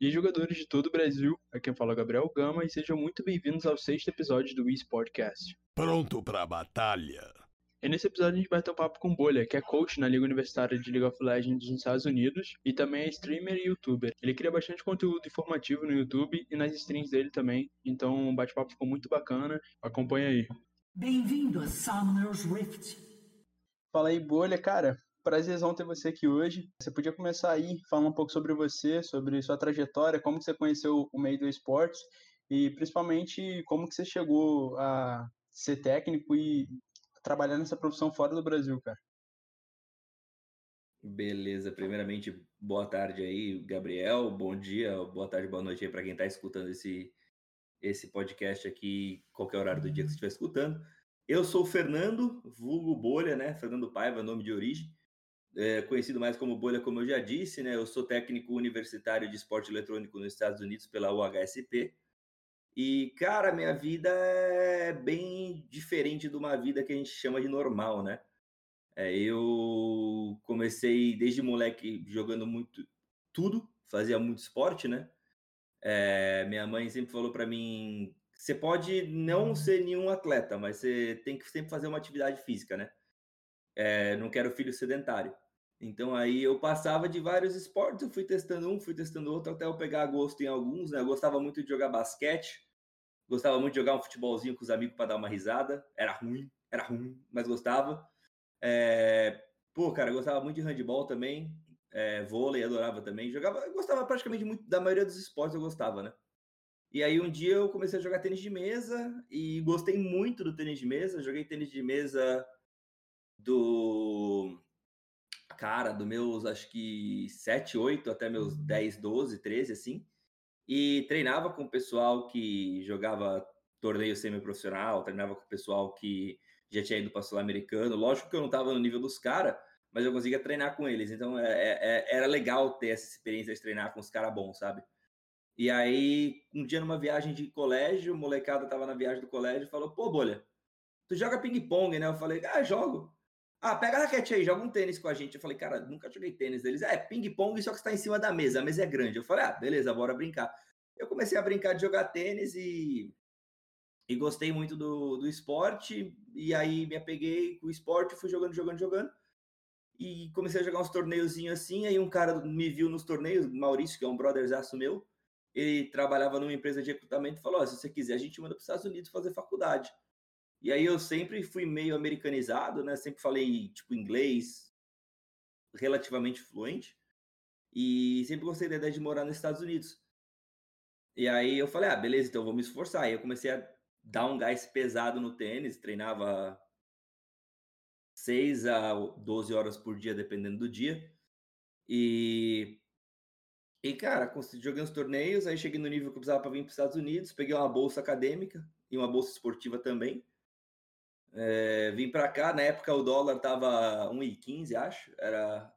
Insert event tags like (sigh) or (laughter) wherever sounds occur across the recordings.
e jogadores de todo o Brasil. Aqui fala é Gabriel Gama e sejam muito bem-vindos ao sexto episódio do Wii Podcast. Pronto para a batalha. E nesse episódio a gente vai ter um papo com Bolha, que é coach na Liga Universitária de League of Legends nos Estados Unidos e também é streamer e youtuber. Ele cria bastante conteúdo informativo no YouTube e nas streams dele também, então o bate-papo ficou muito bacana. Acompanha aí. Bem-vindo a Summoner's Rift. Fala aí, Bolha, cara. Prazerzão ter você aqui hoje. Você podia começar aí falando um pouco sobre você, sobre sua trajetória, como que você conheceu o meio do esporte e principalmente como que você chegou a ser técnico e trabalhar nessa profissão fora do Brasil, cara. Beleza, primeiramente, boa tarde aí, Gabriel, bom dia, boa tarde, boa noite aí para quem está escutando esse, esse podcast aqui, qualquer horário do dia que você estiver escutando. Eu sou o Fernando, vulgo Bolha, né? Fernando Paiva, nome de origem, é, conhecido mais como Bolha, como eu já disse, né? Eu sou técnico universitário de esporte eletrônico nos Estados Unidos pela UHSP. E, cara, minha vida é bem diferente de uma vida que a gente chama de normal, né? É, eu comecei desde moleque jogando muito tudo, fazia muito esporte, né? É, minha mãe sempre falou para mim: você pode não ser nenhum atleta, mas você tem que sempre fazer uma atividade física, né? É, não quero filho sedentário. Então aí eu passava de vários esportes, eu fui testando um, fui testando outro, até eu pegar gosto em alguns, né? Eu gostava muito de jogar basquete, Gostava muito de jogar um futebolzinho com os amigos para dar uma risada. Era ruim, era ruim, mas gostava. É... Pô, cara, gostava muito de handball também. É, vôlei, adorava também. Jogava, gostava praticamente muito da maioria dos esportes, eu gostava, né? E aí um dia eu comecei a jogar tênis de mesa e gostei muito do tênis de mesa. Joguei tênis de mesa do cara, do meus acho que 7, 8 até meus 10, 12, 13 assim e treinava com o pessoal que jogava torneio semiprofissional, treinava com o pessoal que já tinha ido para Sul-Americano. Lógico que eu não estava no nível dos caras, mas eu conseguia treinar com eles. Então é, é, é, era legal ter essa experiência de treinar com os caras bons, sabe? E aí, um dia numa viagem de colégio, o molecada tava na viagem do colégio e falou: pô, bolha, tu joga ping-pong, né? Eu falei: ah, jogo. Ah, pega a raquete aí, joga um tênis com a gente. Eu falei, cara, nunca joguei tênis deles. É, ping-pong, só que está em cima da mesa. A mesa é grande. Eu falei, ah, beleza, bora brincar. Eu comecei a brincar de jogar tênis e, e gostei muito do, do esporte. E aí me apeguei com o esporte, fui jogando, jogando, jogando. E comecei a jogar uns torneiozinhos assim. Aí um cara me viu nos torneios, Maurício, que é um brotherzaço meu. Ele trabalhava numa empresa de recrutamento e falou: oh, se você quiser, a gente manda para os Estados Unidos fazer faculdade. E aí eu sempre fui meio americanizado, né? Sempre falei, tipo, inglês relativamente fluente. E sempre gostei da ideia de morar nos Estados Unidos. E aí eu falei, ah, beleza, então vou me esforçar. Aí eu comecei a dar um gás pesado no tênis, treinava 6 a 12 horas por dia, dependendo do dia. E e, cara, joguei uns torneios, aí cheguei no nível que eu precisava para vir para os Estados Unidos, peguei uma bolsa acadêmica e uma bolsa esportiva também. É, vim para cá, na época o dólar tava 1,15, acho, era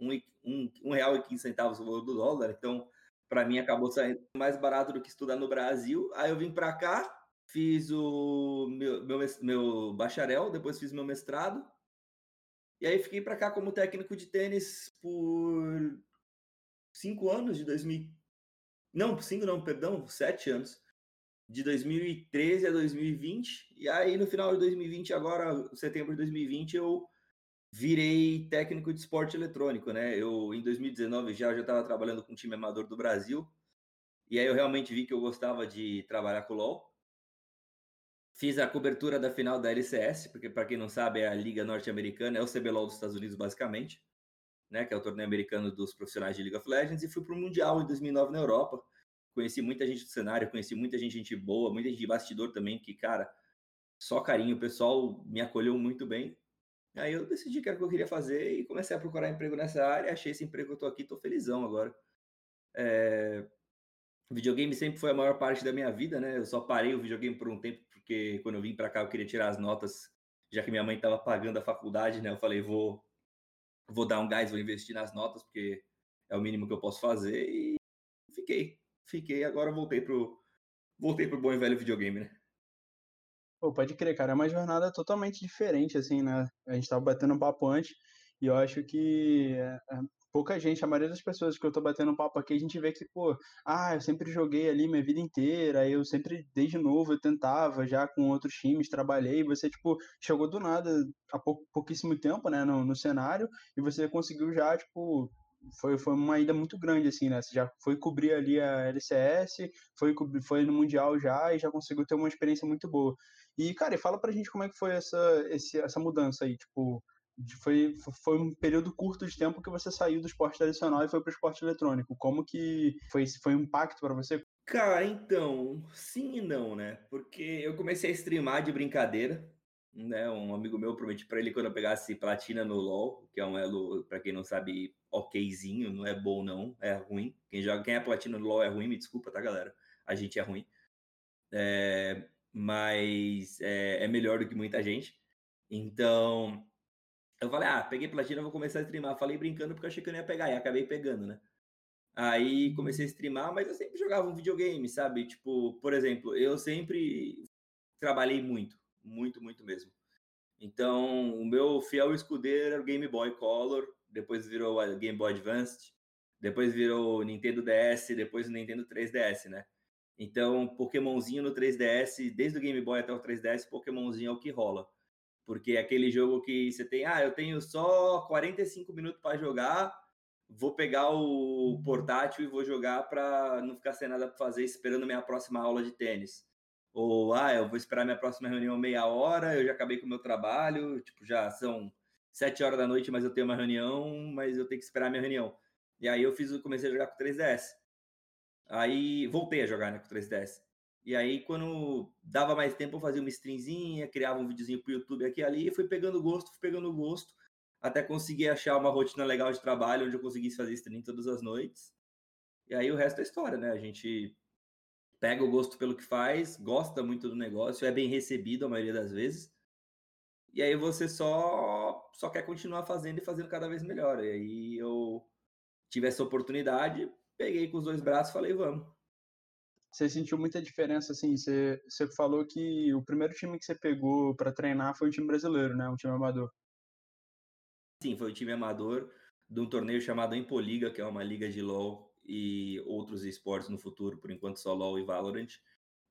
R$ 1,15 o valor do dólar, então para mim acabou saindo mais barato do que estudar no Brasil. Aí eu vim para cá, fiz o meu, meu, meu bacharel, depois fiz meu mestrado, e aí fiquei para cá como técnico de tênis por cinco anos, de 2000. Não, cinco não, perdão, sete anos de 2013 a 2020. E aí, no final de 2020, agora, setembro de 2020, eu virei técnico de esporte eletrônico, né? Eu, em 2019, já estava trabalhando com o time amador do Brasil. E aí eu realmente vi que eu gostava de trabalhar com o LoL. Fiz a cobertura da final da LCS, porque para quem não sabe, é a Liga Norte-Americana, é o CBLOL dos Estados Unidos, basicamente, né? Que é o torneio americano dos profissionais de League of Legends. E fui para o Mundial em 2009 na Europa Conheci muita gente do cenário, conheci muita gente, gente boa, muita gente de bastidor também, que, cara, só carinho, o pessoal me acolheu muito bem. Aí eu decidi que era o que eu queria fazer e comecei a procurar emprego nessa área. Achei esse emprego que eu tô aqui, tô felizão agora. É... Videogame sempre foi a maior parte da minha vida, né? Eu só parei o videogame por um tempo, porque quando eu vim para cá eu queria tirar as notas, já que minha mãe estava pagando a faculdade, né? Eu falei, vou, vou dar um gás, vou investir nas notas, porque é o mínimo que eu posso fazer, e fiquei fiquei, agora voltei pro voltei pro bom e velho videogame, né? Pô, pode crer, cara, é uma jornada totalmente diferente, assim, né? A gente tava batendo um papo antes, E eu acho que é, é, pouca gente, a maioria das pessoas que eu tô batendo papo aqui, a gente vê que, pô, ah, eu sempre joguei ali minha vida inteira, eu sempre, desde novo, eu tentava já com outros times, trabalhei, você, tipo, chegou do nada há pou, pouquíssimo tempo, né, no, no cenário, e você conseguiu já, tipo, foi, foi uma ida muito grande, assim, né? Você já foi cobrir ali a LCS, foi, foi no Mundial já e já conseguiu ter uma experiência muito boa. E, cara, fala pra gente como é que foi essa, esse, essa mudança aí, tipo, foi, foi um período curto de tempo que você saiu do esporte tradicional e foi para o esporte eletrônico. Como que foi, foi um impacto para você? Cara, então, sim e não, né? Porque eu comecei a streamar de brincadeira, né? Um amigo meu prometi para ele quando eu pegasse platina no LoL, que é um elo, para quem não sabe, okzinho, não é bom não, é ruim. Quem joga, quem é platina no LoL é ruim, me desculpa, tá, galera? A gente é ruim. É, mas é, é melhor do que muita gente. Então, eu falei, ah, peguei platina, vou começar a streamar. Falei brincando porque achei que eu não ia pegar, e acabei pegando, né? Aí comecei a streamar, mas eu sempre jogava um videogame, sabe? Tipo, por exemplo, eu sempre trabalhei muito, muito, muito mesmo. Então, o meu fiel escudeiro era o Game Boy Color, depois virou a Game Boy Advanced, depois virou o Nintendo DS, depois o Nintendo 3DS, né? Então, Pokémonzinho no 3DS, desde o Game Boy até o 3DS, Pokémonzinho é o que rola. Porque é aquele jogo que você tem, ah, eu tenho só 45 minutos para jogar, vou pegar o portátil e vou jogar para não ficar sem nada para fazer esperando minha próxima aula de tênis. Ou, ah, eu vou esperar minha próxima reunião meia hora, eu já acabei com o meu trabalho, tipo, já são sete horas da noite, mas eu tenho uma reunião, mas eu tenho que esperar minha reunião. E aí eu fiz, comecei a jogar com 3DS. Aí voltei a jogar né, com 3DS. E aí, quando dava mais tempo, eu fazia uma streamzinha, criava um videozinho pro YouTube aqui e ali, e fui pegando gosto, fui pegando gosto, até conseguir achar uma rotina legal de trabalho, onde eu conseguisse fazer stream todas as noites. E aí o resto é história, né? A gente pega o gosto pelo que faz, gosta muito do negócio, é bem recebido a maioria das vezes. E aí você só só quer continuar fazendo e fazendo cada vez melhor. E aí eu tive essa oportunidade, peguei com os dois braços e falei, vamos você sentiu muita diferença, assim, você, você falou que o primeiro time que você pegou para treinar foi um time brasileiro, né, um time amador. Sim, foi um time amador de um torneio chamado Impoliga, que é uma liga de LoL e outros esportes no futuro, por enquanto só LoL e Valorant,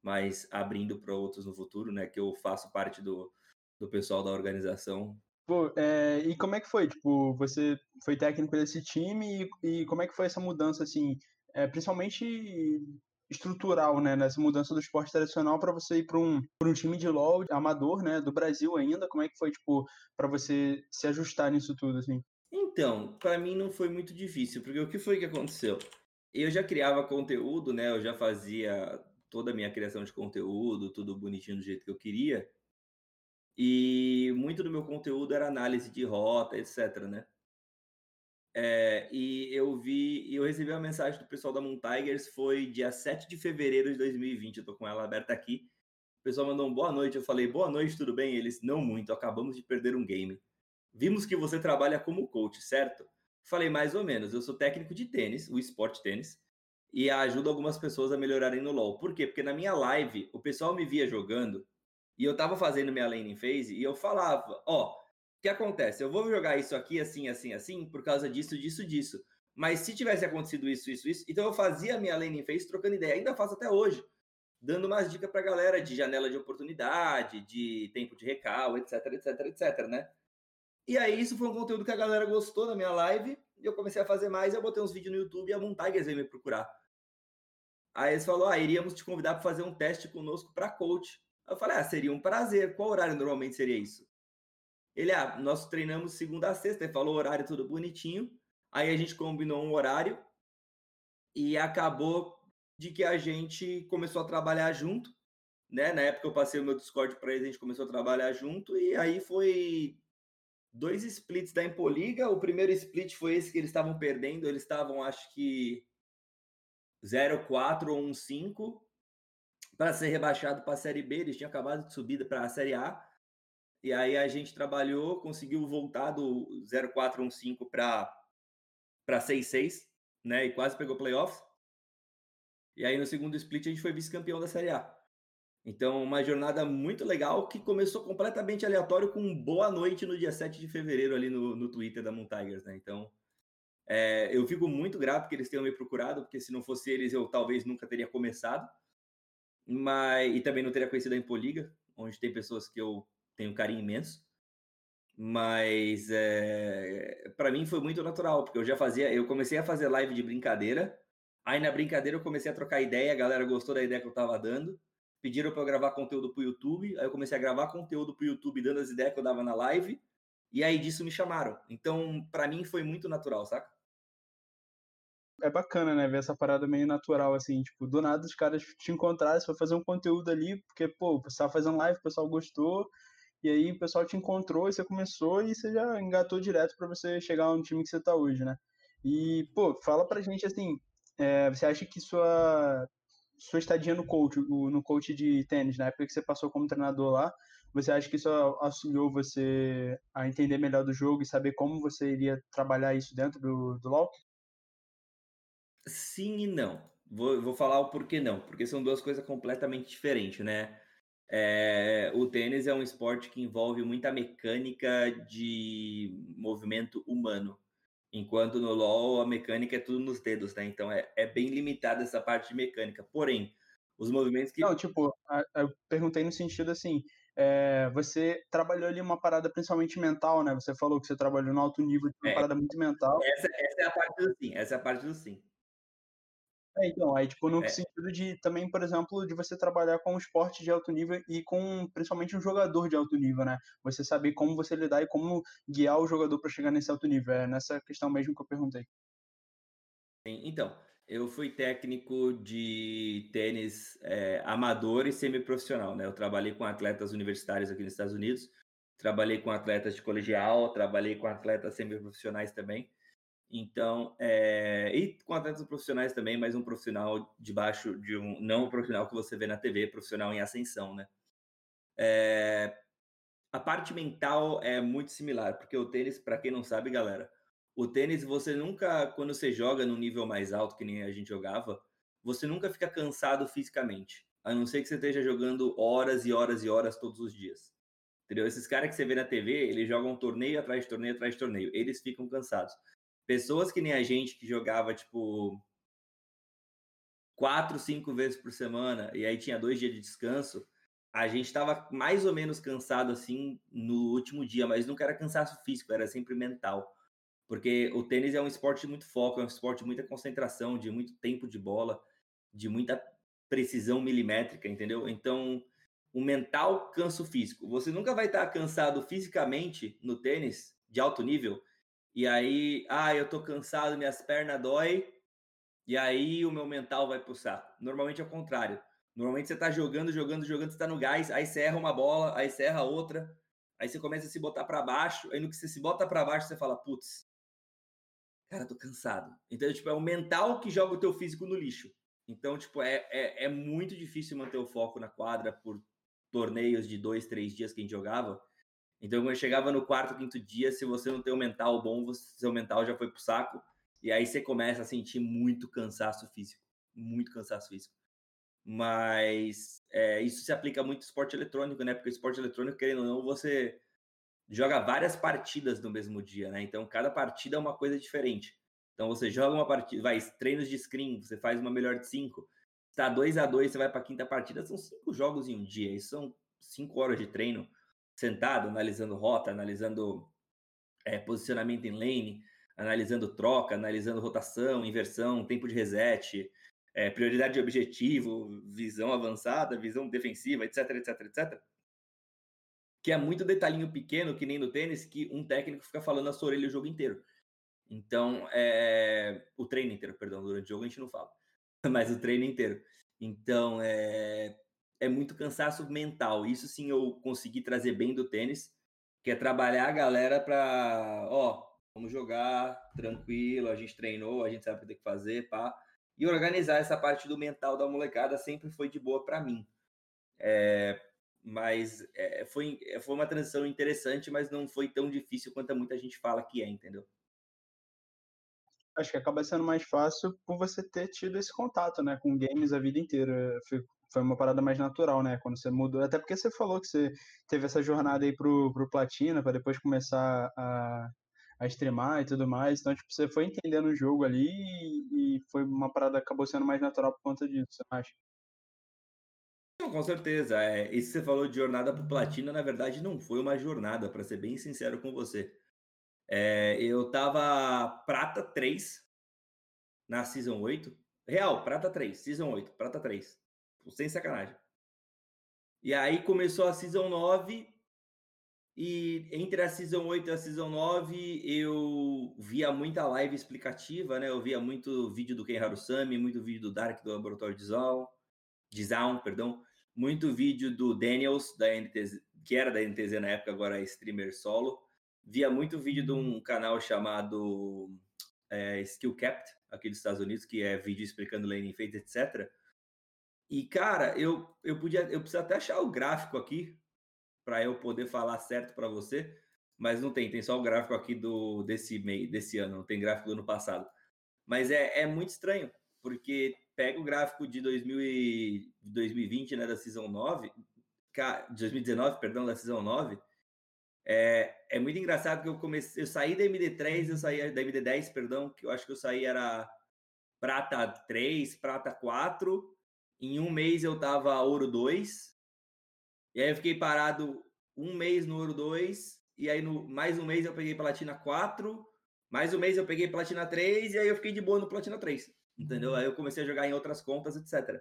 mas abrindo para outros no futuro, né, que eu faço parte do, do pessoal da organização. Pô, é, e como é que foi? Tipo, você foi técnico desse time e, e como é que foi essa mudança, assim, é, principalmente estrutural, né, nessa mudança do esporte tradicional para você ir para um, um time de LoL amador, né, do Brasil ainda? Como é que foi, tipo, para você se ajustar nisso tudo, assim? Então, para mim não foi muito difícil, porque o que foi que aconteceu? Eu já criava conteúdo, né, eu já fazia toda a minha criação de conteúdo, tudo bonitinho do jeito que eu queria, e muito do meu conteúdo era análise de rota, etc, né? É, e eu vi, eu recebi uma mensagem do pessoal da Moon Tigers, foi dia 7 de fevereiro de 2020, eu tô com ela aberta aqui. O pessoal mandou um boa noite, eu falei, boa noite, tudo bem? Eles, não muito, acabamos de perder um game. Vimos que você trabalha como coach, certo? Falei, mais ou menos, eu sou técnico de tênis, o esporte tênis, e ajudo algumas pessoas a melhorarem no LoL. Por quê? Porque na minha live, o pessoal me via jogando, e eu tava fazendo minha laning phase, e eu falava, ó, oh, que acontece? Eu vou jogar isso aqui assim, assim, assim, por causa disso, disso, disso. Mas se tivesse acontecido isso, isso, isso, então eu fazia a minha landing phase trocando ideia. Ainda faço até hoje, dando umas dicas pra galera de janela de oportunidade, de tempo de recal, etc, etc, etc, né? E aí isso foi um conteúdo que a galera gostou da minha live, e eu comecei a fazer mais, eu botei uns vídeos no YouTube e a Montagues veio me procurar. Aí eles falaram, ah, iríamos te convidar para fazer um teste conosco para coach. Eu falei, ah, seria um prazer. Qual horário normalmente seria isso? Ele, ah, nós treinamos segunda a sexta, ele falou o horário tudo bonitinho. Aí a gente combinou um horário e acabou de que a gente começou a trabalhar junto, né? Na época eu passei o meu Discord para eles, a gente começou a trabalhar junto e aí foi dois splits da Impoliga. O primeiro split foi esse que eles estavam perdendo, eles estavam acho que 0-4 ou 1-5 para ser rebaixado para a Série B, eles tinham acabado de subir para a Série A. E aí a gente trabalhou, conseguiu voltar do 0415 para para 66, né? E quase pegou playoffs. E aí no segundo split a gente foi vice-campeão da Série A. Então, uma jornada muito legal que começou completamente aleatório com boa noite no dia 7 de fevereiro ali no, no Twitter da Moon Tigers, né? Então, é, eu fico muito grato que eles tenham me procurado, porque se não fosse eles, eu talvez nunca teria começado. Mas, e também não teria conhecido a Impoliga, onde tem pessoas que eu tenho um carinho imenso. Mas é, para mim foi muito natural, porque eu já fazia, eu comecei a fazer live de brincadeira. Aí na brincadeira eu comecei a trocar ideia, a galera gostou da ideia que eu tava dando pediram para eu gravar conteúdo para o YouTube, aí eu comecei a gravar conteúdo para o YouTube dando as ideias que eu dava na live, e aí disso me chamaram. Então, para mim foi muito natural, saca? É bacana, né, ver essa parada meio natural, assim, tipo, do nada os caras te encontraram, foi fazer um conteúdo ali, porque, pô, você tava fazendo live, o pessoal gostou, e aí o pessoal te encontrou e você começou e você já engatou direto para você chegar um time que você tá hoje, né? E, pô, fala pra gente, assim, é, você acha que sua sua estadia no coach, no coach de tênis, na época que você passou como treinador lá, você acha que isso auxiliou você a entender melhor do jogo e saber como você iria trabalhar isso dentro do, do LoL? Sim e não. Vou, vou falar o porquê não, porque são duas coisas completamente diferentes, né? É, o tênis é um esporte que envolve muita mecânica de movimento humano. Enquanto no LoL a mecânica é tudo nos dedos, né? Então é, é bem limitada essa parte de mecânica. Porém, os movimentos que. Não, tipo, eu perguntei no sentido assim. É, você trabalhou ali uma parada principalmente mental, né? Você falou que você trabalhou no alto nível, uma é, parada muito mental. Essa, essa, é a parte do sim, essa é a parte do sim. É, então, aí, tipo, no é. sentido de também, por exemplo, de você trabalhar com um esporte de alto nível e com principalmente um jogador de alto nível, né? Você saber como você lidar e como guiar o jogador para chegar nesse alto nível. É nessa questão mesmo que eu perguntei. Então, eu fui técnico de tênis é, amador e semiprofissional, né? Eu trabalhei com atletas universitários aqui nos Estados Unidos, trabalhei com atletas de colegial, trabalhei com atletas semiprofissionais também. Então, é, e com atletas profissionais também, mas um profissional debaixo de um, não o profissional que você vê na TV, profissional em ascensão, né? É, a parte mental é muito similar, porque o tênis, para quem não sabe, galera, o tênis você nunca, quando você joga no nível mais alto, que nem a gente jogava, você nunca fica cansado fisicamente, a não ser que você esteja jogando horas e horas e horas todos os dias. Entendeu? Esses caras que você vê na TV, eles jogam torneio atrás de torneio atrás de torneio, eles ficam cansados pessoas que nem a gente que jogava, tipo, quatro, cinco vezes por semana, e aí tinha dois dias de descanso, a gente estava mais ou menos cansado assim no último dia, mas nunca era cansaço físico, era sempre mental. Porque o tênis é um esporte de muito foco, é um esporte de muita concentração, de muito tempo de bola, de muita precisão milimétrica, entendeu? Então, o mental cansa o físico. Você nunca vai estar cansado fisicamente no tênis de alto nível e aí, ah, eu tô cansado, minhas pernas dói, e aí o meu mental vai pro saco. Normalmente é o contrário. Normalmente você tá jogando, jogando, jogando, você tá no gás, aí você erra uma bola, aí você erra outra, aí você começa a se botar para baixo, aí no que você se bota para baixo, você fala, putz, cara, tô cansado. Então, tipo, é o mental que joga o teu físico no lixo. Então, tipo, é, é, é muito difícil manter o foco na quadra por torneios de dois, três dias que a gente jogava. Então, quando chegava no quarto, quinto dia, se você não tem um mental bom, você, seu mental já foi pro saco. E aí você começa a sentir muito cansaço físico. Muito cansaço físico. Mas é, isso se aplica muito ao esporte eletrônico, né? Porque o esporte eletrônico, querendo ou não, você joga várias partidas no mesmo dia, né? Então, cada partida é uma coisa diferente. Então, você joga uma partida, vai, treinos de screen, você faz uma melhor de cinco. Está 2 a 2 você vai para a quinta partida, são cinco jogos em um dia. Isso são cinco horas de treino sentado, analisando rota, analisando é, posicionamento em lane, analisando troca, analisando rotação, inversão, tempo de reset, é, prioridade de objetivo, visão avançada, visão defensiva, etc, etc, etc. Que é muito detalhinho pequeno, que nem no tênis, que um técnico fica falando na sua orelha o jogo inteiro. Então, é... o treino inteiro, perdão, durante o jogo a gente não fala, (laughs) mas o treino inteiro. Então, é é muito cansaço mental. Isso sim eu consegui trazer bem do tênis, que é trabalhar a galera para, ó, vamos jogar tranquilo, a gente treinou, a gente sabe o que tem que fazer, pá. E organizar essa parte do mental da molecada sempre foi de boa para mim. É, mas é, foi, é, foi uma transição interessante, mas não foi tão difícil quanto muita gente fala que é, entendeu? Acho que acaba sendo mais fácil por você ter tido esse contato, né, com games a vida inteira. Foi uma parada mais natural, né? Quando você mudou, até porque você falou que você teve essa jornada aí pro, pro Platina, para depois começar a, a streamar e tudo mais. Então, tipo, você foi entendendo o jogo ali e, e foi uma parada acabou sendo mais natural por conta disso, você acha? Com certeza. É, isso que você falou de jornada pro Platina, na verdade, não foi uma jornada, para ser bem sincero com você. É, eu tava prata 3 na Season 8. Real, prata 3, Season 8, prata 3. Sem sacanagem. E aí começou a Season 9. E entre a Season 8 e a Season 9, eu via muita live explicativa, né? Eu via muito vídeo do Ken Harusami, muito vídeo do Dark do Laboratório de Zaun, de Zaun, perdão. Muito vídeo do Daniels, da NTZ, que era da NTZ na época, agora é streamer solo. Via muito vídeo de um canal chamado é, Skill Capped, aqui dos Estados Unidos, que é vídeo explicando laning phase, etc. E, cara, eu, eu podia, eu preciso até achar o gráfico aqui para eu poder falar certo para você, mas não tem, tem só o gráfico aqui do desse mês, desse ano, não tem gráfico do ano passado. Mas é, é muito estranho, porque pega o gráfico de 2000 e, 2020, né, da Season 9, 2019, perdão, da Season 9, é, é muito engraçado que eu comecei, eu saí da MD3, eu saí da MD10, perdão, que eu acho que eu saí era prata 3, prata 4. Em um mês eu tava ouro 2. E aí eu fiquei parado um mês no ouro 2. E aí no mais um mês eu peguei platina 4. Mais um mês eu peguei platina 3. E aí eu fiquei de boa no platina 3. Entendeu? Aí eu comecei a jogar em outras contas, etc.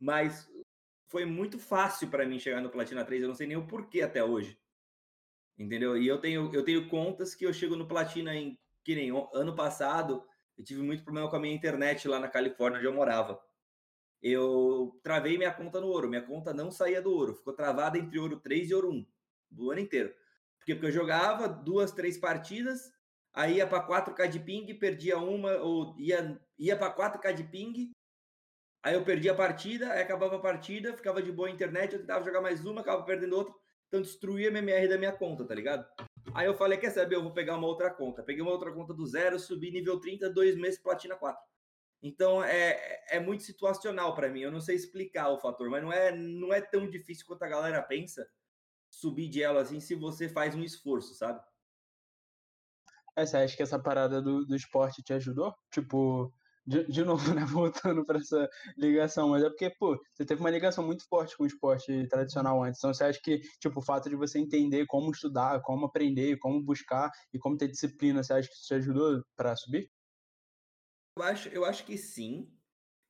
Mas foi muito fácil para mim chegar no platina 3. Eu não sei nem o porquê até hoje. Entendeu? E eu tenho, eu tenho contas que eu chego no Platina em que nem ano passado, eu tive muito problema com a minha internet lá na Califórnia, onde eu morava. Eu travei minha conta no ouro, minha conta não saía do ouro, ficou travada entre ouro 3 e ouro 1, do ano inteiro. Por quê? Porque eu jogava duas, três partidas, aí ia para 4K de ping, perdia uma, ou ia, ia para 4K de ping, aí eu perdia a partida, aí acabava a partida, ficava de boa a internet, eu tentava jogar mais uma, acabava perdendo outra, então destruí a MMR da minha conta, tá ligado? Aí eu falei, quer saber, eu vou pegar uma outra conta. Peguei uma outra conta do zero, subi nível 30, dois meses, platina 4. Então é, é muito situacional para mim. Eu não sei explicar o fator, mas não é, não é tão difícil quanto a galera pensa subir de ela assim se você faz um esforço, sabe? É, você acha que essa parada do, do esporte te ajudou? Tipo, de, de novo, (laughs) né, voltando para essa ligação, mas é porque, pô, você teve uma ligação muito forte com o esporte tradicional antes. Então, você acha que, tipo, o fato de você entender como estudar, como aprender, como buscar e como ter disciplina, você acha que isso te ajudou para subir? Eu acho, eu acho que sim.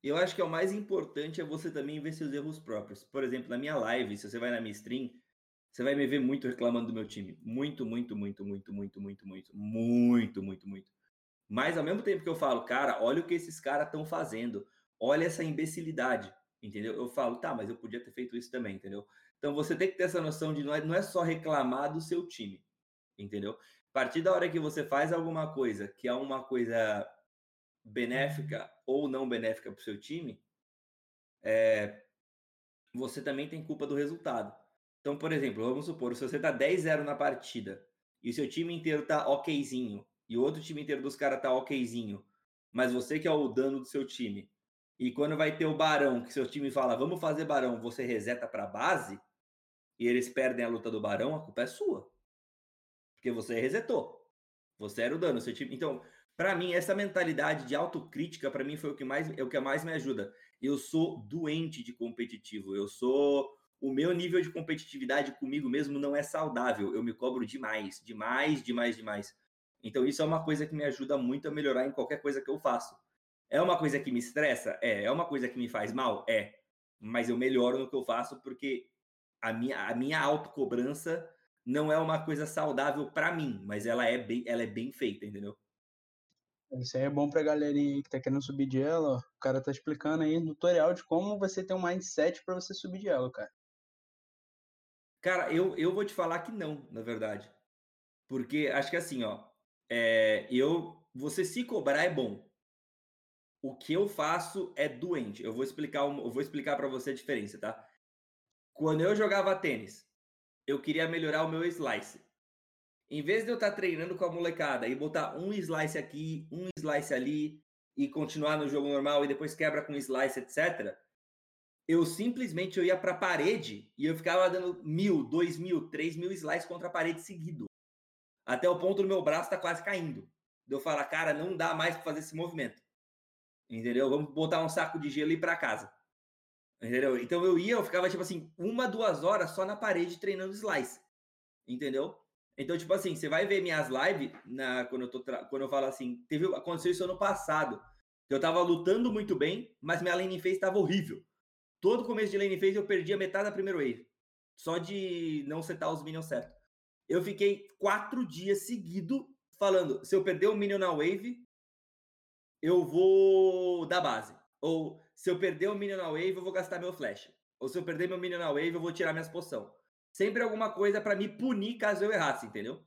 Eu acho que é o mais importante é você também ver seus erros próprios. Por exemplo, na minha live, se você vai na minha stream, você vai me ver muito reclamando do meu time. Muito, muito, muito, muito, muito, muito, muito, muito, muito, muito. Mas ao mesmo tempo que eu falo, cara, olha o que esses caras estão fazendo, olha essa imbecilidade, entendeu? Eu falo, tá, mas eu podia ter feito isso também, entendeu? Então você tem que ter essa noção de não é, não é só reclamar do seu time, entendeu? A partir da hora que você faz alguma coisa que é uma coisa benéfica ou não benéfica para o seu time, é, você também tem culpa do resultado. Então, por exemplo, vamos supor, se você tá 10-0 na partida e o seu time inteiro tá okzinho, e o outro time inteiro dos caras tá okzinho, mas você que é o dano do seu time, e quando vai ter o barão, que seu time fala, vamos fazer barão, você reseta para base, e eles perdem a luta do barão, a culpa é sua. Porque você resetou. Você era o dano, seu time. Então, para mim, essa mentalidade de autocrítica, para mim, foi o que mais é o que mais me ajuda. Eu sou doente de competitivo. Eu sou. O meu nível de competitividade comigo mesmo não é saudável. Eu me cobro demais, demais, demais, demais. Então, isso é uma coisa que me ajuda muito a melhorar em qualquer coisa que eu faço. É uma coisa que me estressa? É. É uma coisa que me faz mal? É. Mas eu melhoro no que eu faço porque a minha, a minha autocobrança não é uma coisa saudável para mim, mas ela é bem, ela é bem feita, entendeu? Isso aí é bom pra galerinha que tá querendo subir de ela. O cara tá explicando aí no tutorial de como você ter um mindset para você subir de ela, cara. Cara, eu, eu vou te falar que não, na verdade. Porque acho que assim, ó, é, eu, você se cobrar é bom. O que eu faço é doente. Eu vou explicar, eu vou explicar para você a diferença, tá? Quando eu jogava tênis, eu queria melhorar o meu slice. Em vez de eu estar tá treinando com a molecada e botar um slice aqui, um slice ali e continuar no jogo normal e depois quebra com slice, etc. eu simplesmente eu ia para a parede e eu ficava dando mil, dois mil, três mil slices contra a parede seguido. Até o ponto do meu braço tá quase caindo. Eu falar, cara, não dá mais para fazer esse movimento. Entendeu? Vamos botar um saco de gelo e ir para casa. Entendeu? Então eu ia, eu ficava tipo assim, uma, duas horas só na parede treinando slice. Entendeu? Então, tipo assim, você vai ver minhas lives na, quando, eu tô quando eu falo assim, teve, aconteceu isso ano passado. Eu tava lutando muito bem, mas minha lane phase estava horrível. Todo começo de lane phase eu perdia metade da primeira wave. Só de não setar os minions certo. Eu fiquei quatro dias seguido falando, se eu perder o minion na wave, eu vou dar base. Ou se eu perder o minion na wave, eu vou gastar meu flash. Ou se eu perder meu minion na wave, eu vou tirar minhas poção. Sempre alguma coisa para me punir caso eu errasse, entendeu?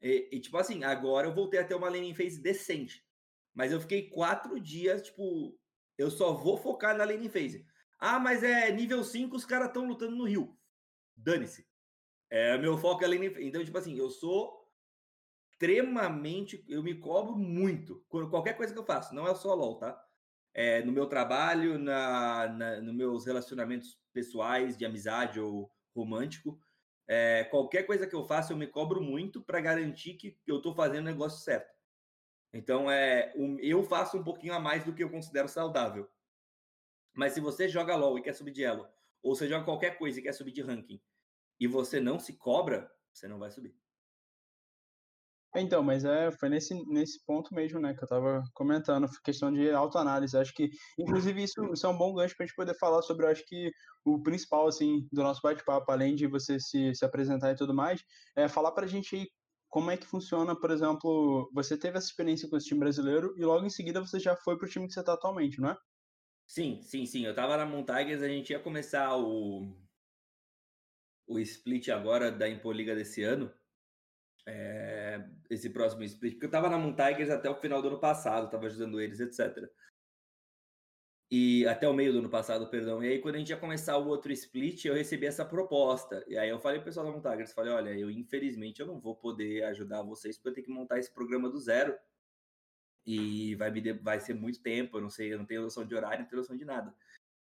E, e, tipo assim, agora eu voltei a ter uma laning phase decente. Mas eu fiquei quatro dias, tipo, eu só vou focar na laning phase. Ah, mas é nível 5, os caras estão lutando no Rio. Dane-se. É, meu foco é laning phase. Então, tipo assim, eu sou extremamente, eu me cobro muito. Qualquer coisa que eu faço, não é só LOL, tá? É, no meu trabalho, na, na, nos meus relacionamentos pessoais, de amizade ou romântico. É, qualquer coisa que eu faço, eu me cobro muito para garantir que eu estou fazendo o negócio certo. Então, é, eu faço um pouquinho a mais do que eu considero saudável. Mas se você joga LOL e quer subir de elo, ou você joga qualquer coisa e quer subir de ranking, e você não se cobra, você não vai subir. Então, mas é, foi nesse, nesse ponto mesmo, né, que eu estava comentando, questão de autoanálise. Acho que, inclusive, isso, isso é um bom gancho para a gente poder falar sobre, acho que, o principal, assim, do nosso bate-papo, além de você se, se apresentar e tudo mais, é falar para a gente como é que funciona, por exemplo, você teve essa experiência com esse time brasileiro e logo em seguida você já foi para o time que você está atualmente, não é? Sim, sim, sim. Eu estava na Montagues, a gente ia começar o, o split agora da Impoliga desse ano, é, esse próximo split, porque eu estava na Moon Tigers até o final do ano passado, estava ajudando eles, etc. E até o meio do ano passado, perdão. E aí, quando a gente ia começar o outro split, eu recebi essa proposta. E aí eu falei pro pessoal da Moon Tigers, falei, olha, eu infelizmente eu não vou poder ajudar vocês, porque eu tenho que montar esse programa do zero. E vai, me vai ser muito tempo, eu não sei, eu não tenho noção de horário, não tenho noção de nada.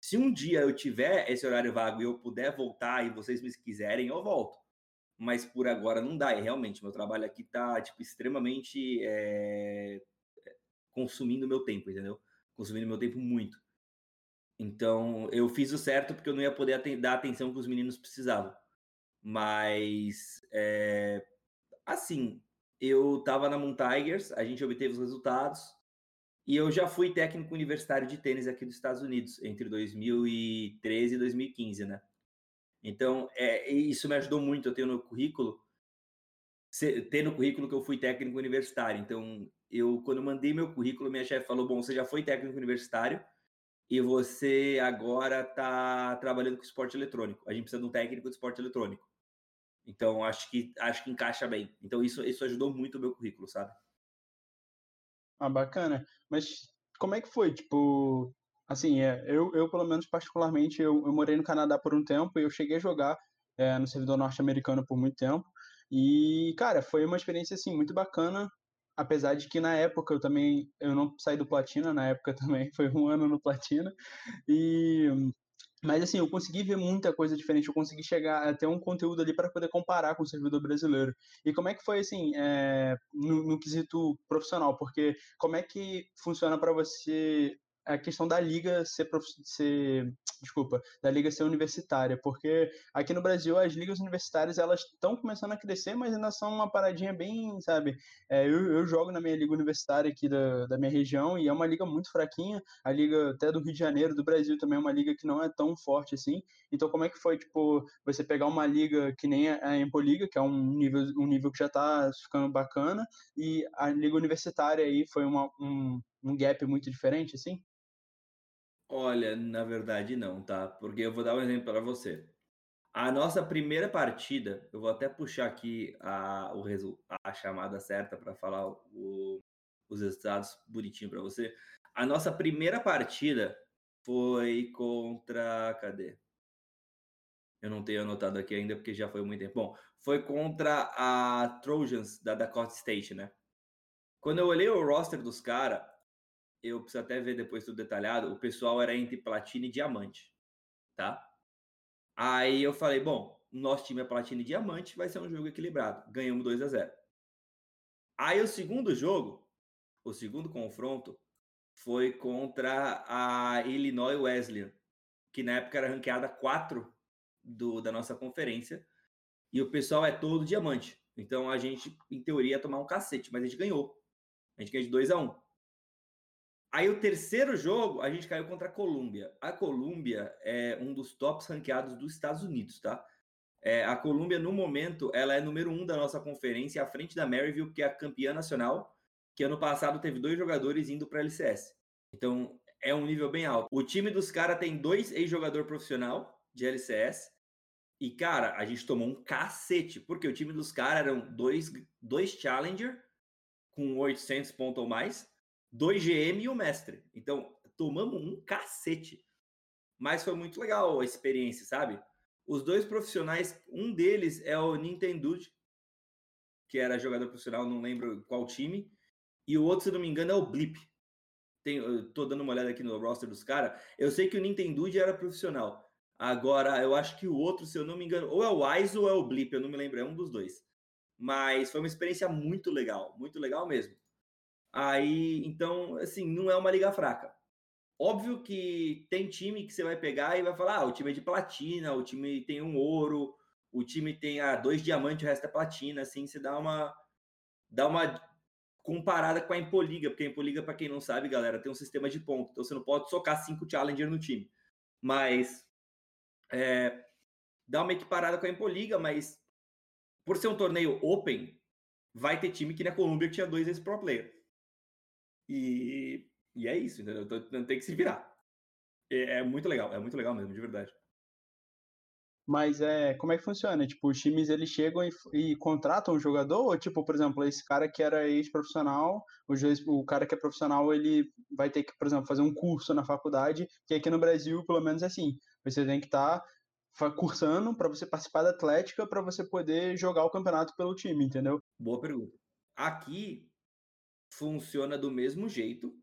Se um dia eu tiver esse horário vago e eu puder voltar e vocês me quiserem, eu volto mas por agora não dá. E realmente, meu trabalho aqui tá, tipo, extremamente é, consumindo meu tempo, entendeu? Consumindo meu tempo muito. Então, eu fiz o certo porque eu não ia poder dar a atenção que os meninos precisavam. Mas, é, assim, eu tava na Moon Tigers, a gente obteve os resultados, e eu já fui técnico universitário de tênis aqui dos Estados Unidos, entre 2013 e 2015, né? Então, é, isso me ajudou muito. Eu tenho no currículo, ter no currículo que eu fui técnico universitário. Então, eu, quando mandei meu currículo, minha chefe falou: Bom, você já foi técnico universitário e você agora está trabalhando com esporte eletrônico. A gente precisa de um técnico de esporte eletrônico. Então, acho que, acho que encaixa bem. Então, isso, isso ajudou muito o meu currículo, sabe? Ah, bacana. Mas como é que foi? Tipo, Assim, é, eu, eu pelo menos particularmente, eu, eu morei no Canadá por um tempo e eu cheguei a jogar é, no servidor norte-americano por muito tempo. E, cara, foi uma experiência, assim, muito bacana, apesar de que na época eu também, eu não saí do Platina, na época (laughs) também, foi um ano no Platina, e... Mas assim, eu consegui ver muita coisa diferente, eu consegui chegar a ter um conteúdo ali para poder comparar com o servidor brasileiro. E como é que foi assim, é, no, no quesito profissional? Porque como é que funciona para você a questão da liga ser, prof... ser desculpa, da liga ser universitária, porque aqui no Brasil as ligas universitárias elas estão começando a crescer, mas ainda são uma paradinha bem, sabe? É, eu, eu jogo na minha liga universitária aqui da, da minha região e é uma liga muito fraquinha, a liga até do Rio de Janeiro, do Brasil também é uma liga que não é tão forte assim. Então como é que foi, tipo, você pegar uma liga que nem a Empoliga, que é um nível, um nível que já está ficando bacana, e a liga universitária aí foi uma, um, um gap muito diferente, assim? Olha, na verdade não, tá? Porque eu vou dar um exemplo para você. A nossa primeira partida, eu vou até puxar aqui a, o resu, a chamada certa para falar o, os resultados bonitinho para você. A nossa primeira partida foi contra. Cadê? Eu não tenho anotado aqui ainda porque já foi muito tempo. Bom, foi contra a Trojans da Dakota State, né? Quando eu olhei o roster dos caras, eu preciso até ver depois tudo detalhado, o pessoal era entre platina e diamante. tá? Aí eu falei, bom, nosso time é platina e diamante, vai ser um jogo equilibrado. Ganhamos 2 a 0. Aí o segundo jogo, o segundo confronto, foi contra a Illinois Wesleyan, que na época era ranqueada 4 do, da nossa conferência. E o pessoal é todo diamante. Então a gente, em teoria, ia tomar um cacete, mas a gente ganhou. A gente ganhou de 2 a 1 um. Aí o terceiro jogo, a gente caiu contra a Colômbia. A Colômbia é um dos tops ranqueados dos Estados Unidos, tá? É, a Colômbia, no momento, ela é número um da nossa conferência, à frente da Maryville, que é a campeã nacional, que ano passado teve dois jogadores indo para a LCS. Então, é um nível bem alto. O time dos caras tem dois ex-jogador profissional de LCS. E, cara, a gente tomou um cacete, porque o time dos caras eram dois, dois Challenger com 800 pontos ou mais, dois GM e o mestre. Então, tomamos um cacete. Mas foi muito legal a experiência, sabe? Os dois profissionais, um deles é o Nintendo, que era jogador profissional, não lembro qual time, e o outro, se não me engano, é o Blip. Eu tô dando uma olhada aqui no roster dos caras. Eu sei que o Nintendo era profissional. Agora, eu acho que o outro, se eu não me engano, ou é o Wise ou é o Blip, eu não me lembro, é um dos dois. Mas foi uma experiência muito legal, muito legal mesmo. Aí, então, assim, não é uma liga fraca. Óbvio que tem time que você vai pegar e vai falar: ah, o time é de platina, o time tem um ouro, o time tem ah, dois diamantes, o resto é platina. Assim, você dá uma, dá uma comparada com a Impoliga, porque a Impoliga, para quem não sabe, galera, tem um sistema de ponto. Então você não pode socar cinco Challenger no time. Mas é, dá uma equiparada com a Impoliga, mas por ser um torneio open, vai ter time que na Colômbia tinha dois ex-pro player. E e é isso, entendeu? Então tem que se virar. É, é, muito legal, é muito legal mesmo, de verdade. Mas é, como é que funciona? Tipo, os times eles chegam e, e contratam o jogador? Ou, tipo, por exemplo, esse cara que era ex-profissional, o, o cara que é profissional, ele vai ter que, por exemplo, fazer um curso na faculdade, que aqui no Brasil, pelo menos, é assim. Você tem que estar tá cursando para você participar da Atlética para você poder jogar o campeonato pelo time, entendeu? Boa pergunta. Aqui funciona do mesmo jeito,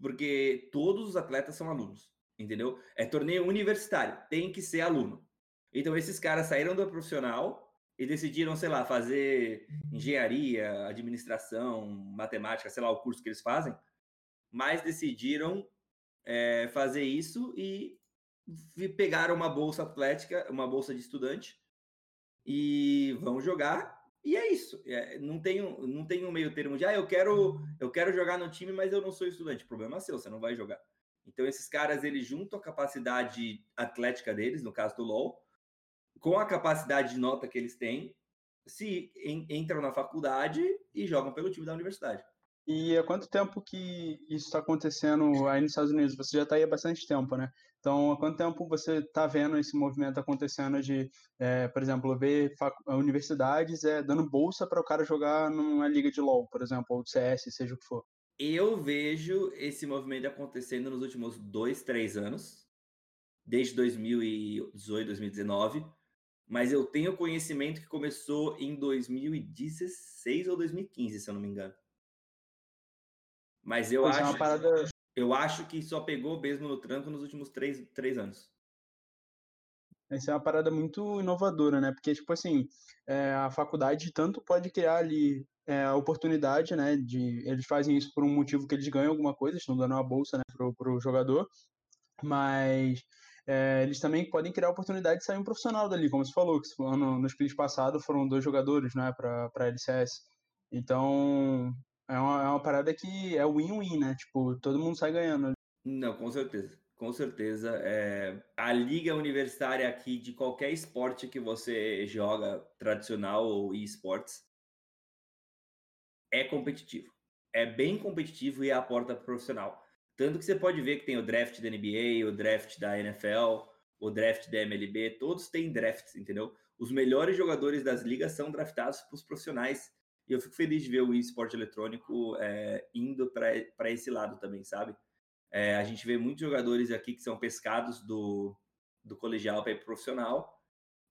porque todos os atletas são alunos, entendeu? É torneio universitário, tem que ser aluno. Então esses caras saíram do profissional e decidiram, sei lá, fazer engenharia, administração, matemática, sei lá, o curso que eles fazem, mas decidiram é, fazer isso e pegaram uma bolsa atlética, uma bolsa de estudante e vão jogar e é isso. É, não, tem, não tem um meio termo de, ah, eu quero, eu quero jogar no time, mas eu não sou estudante. Problema seu, você não vai jogar. Então, esses caras, eles juntam a capacidade atlética deles, no caso do LoL, com a capacidade de nota que eles têm, se en, entram na faculdade e jogam pelo time da universidade. E há quanto tempo que isso está acontecendo aí nos Estados Unidos? Você já está aí há bastante tempo, né? Então, há quanto tempo você está vendo esse movimento acontecendo de, é, por exemplo, ver universidades é, dando bolsa para o cara jogar numa liga de LoL, por exemplo, ou CS, seja o que for? Eu vejo esse movimento acontecendo nos últimos dois, três anos, desde 2018, 2019, mas eu tenho conhecimento que começou em 2016 ou 2015, se eu não me engano. Mas eu pois é acho. É parada... Eu acho que só pegou mesmo no tranco nos últimos três, três anos. Essa é uma parada muito inovadora, né? Porque, tipo assim, é, a faculdade tanto pode criar ali é, a oportunidade, né? De, eles fazem isso por um motivo que eles ganham alguma coisa, estão dando uma bolsa né, pro, pro jogador, mas é, eles também podem criar a oportunidade de sair um profissional dali, como você falou, que no, no split passado foram dois jogadores, né, para a LCS. Então, é uma, é uma parada que é win-win, né? Tipo, todo mundo sai ganhando. Não, com certeza. Com certeza. É... A liga universitária aqui de qualquer esporte que você joga, tradicional ou esportes, é competitivo. É bem competitivo e é a porta profissional. Tanto que você pode ver que tem o draft da NBA, o draft da NFL, o draft da MLB, todos têm drafts, entendeu? Os melhores jogadores das ligas são draftados para os profissionais e eu fico feliz de ver o esporte eletrônico é, indo para esse lado também, sabe? É, a gente vê muitos jogadores aqui que são pescados do, do colegial para ir profissional,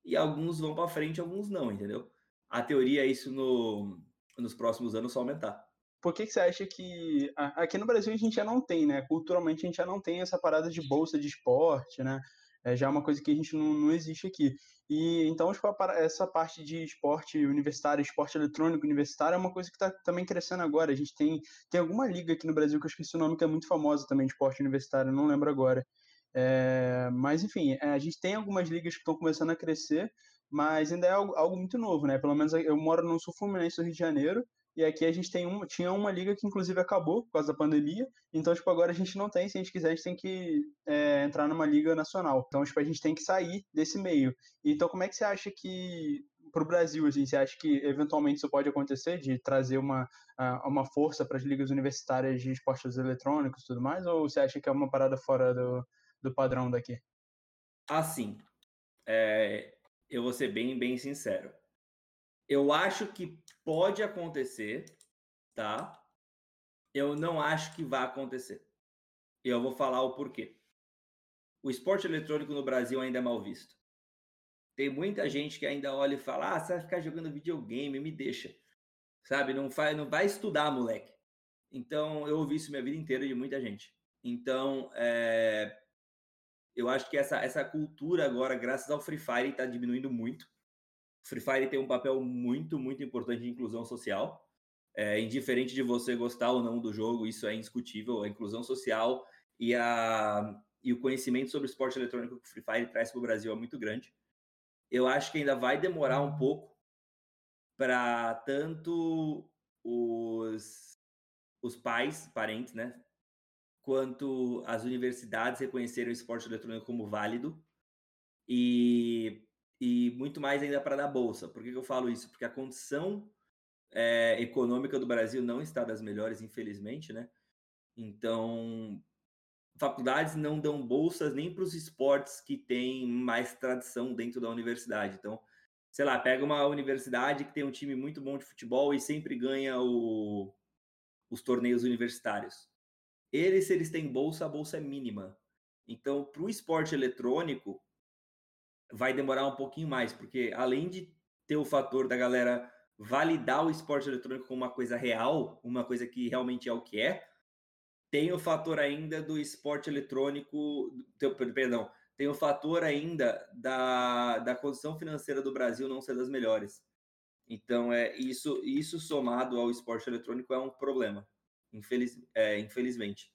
e alguns vão para frente, alguns não, entendeu? A teoria é isso no, nos próximos anos só aumentar. Por que, que você acha que. Aqui no Brasil a gente já não tem, né? Culturalmente a gente já não tem essa parada de bolsa de esporte, né? É já uma coisa que a gente não, não existe aqui. E então, tipo, essa parte de esporte universitário, esporte eletrônico universitário é uma coisa que está também crescendo agora. A gente tem, tem alguma liga aqui no Brasil que eu esqueci o nome, que é muito famosa também de esporte universitário, não lembro agora. É, mas, enfim, é, a gente tem algumas ligas que estão começando a crescer, mas ainda é algo, algo, muito novo, né? Pelo menos eu moro no Sul Fluminense do Rio de Janeiro, e aqui a gente tem uma, tinha uma liga que inclusive acabou por causa da pandemia. Então, tipo, agora a gente não tem. Se a gente quiser, a gente tem que é, entrar numa liga nacional. Então, tipo, a gente tem que sair desse meio. Então, como é que você acha que para o Brasil, assim, você acha que eventualmente isso pode acontecer, de trazer uma, uma força para as ligas universitárias de esportes eletrônicos e tudo mais? Ou você acha que é uma parada fora do, do padrão daqui? Assim, é, eu vou ser bem, bem sincero. Eu acho que pode acontecer, tá? Eu não acho que vai acontecer. E eu vou falar o porquê. O esporte eletrônico no Brasil ainda é mal visto. Tem muita gente que ainda olha e fala: ah, você vai ficar jogando videogame, me deixa. Sabe? Não, faz, não vai estudar, moleque. Então, eu ouvi isso minha vida inteira de muita gente. Então, é, eu acho que essa, essa cultura agora, graças ao Free Fire, está diminuindo muito. Free Fire tem um papel muito, muito importante de inclusão social. É, indiferente de você gostar ou não do jogo, isso é indiscutível. A inclusão social e, a, e o conhecimento sobre o esporte eletrônico que o Free Fire traz para o Brasil é muito grande. Eu acho que ainda vai demorar um pouco para tanto os, os pais, parentes, né, quanto as universidades reconhecerem o esporte eletrônico como válido. E e muito mais ainda para dar bolsa. Por que, que, eu falo isso? Porque a condição é, econômica do Brasil não está das melhores, infelizmente, né? Então, faculdades não dão bolsas nem para os esportes que têm mais tradição dentro da universidade. Então, sei lá, pega uma universidade que tem um time muito bom de futebol e sempre ganha o, os torneios universitários. Eles, se eles têm bolsa, a bolsa é mínima. Então, para o esporte eletrônico, vai demorar um pouquinho mais, porque além de ter o fator da galera validar o esporte eletrônico como uma coisa real, uma coisa que realmente é o que é, tem o fator ainda do esporte eletrônico, perdão, tem o fator ainda da, da condição financeira do Brasil não ser das melhores. Então, é isso, isso somado ao esporte eletrônico é um problema, infeliz, é, infelizmente.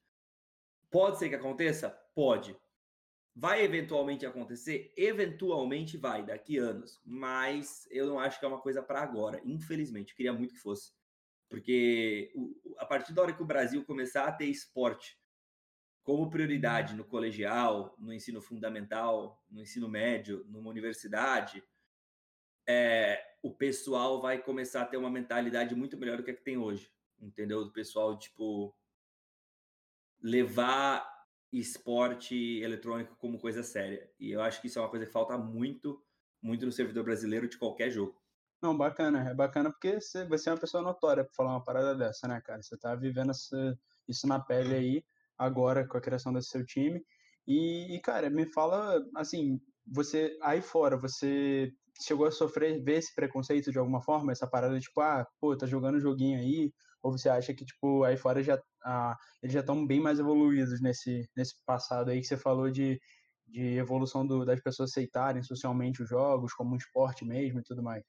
Pode ser que aconteça? Pode. Vai eventualmente acontecer? Eventualmente vai, daqui anos. Mas eu não acho que é uma coisa para agora, infelizmente. Eu queria muito que fosse. Porque a partir da hora que o Brasil começar a ter esporte como prioridade no colegial, no ensino fundamental, no ensino médio, numa universidade, é, o pessoal vai começar a ter uma mentalidade muito melhor do que a que tem hoje. Entendeu? Do pessoal, tipo, levar esporte eletrônico como coisa séria. E eu acho que isso é uma coisa que falta muito, muito no servidor brasileiro de qualquer jogo. Não, bacana. É bacana porque você, você é uma pessoa notória para falar uma parada dessa, né, cara? Você tá vivendo essa, isso na pele aí, agora, com a criação desse seu time. E, e, cara, me fala, assim, você, aí fora, você chegou a sofrer, ver esse preconceito de alguma forma? Essa parada, tipo, ah, pô, tá jogando joguinho aí, ou você acha que, tipo, aí fora já, ah, eles já estão bem mais evoluídos nesse, nesse passado aí que você falou de, de evolução do, das pessoas aceitarem socialmente os jogos como um esporte mesmo e tudo mais?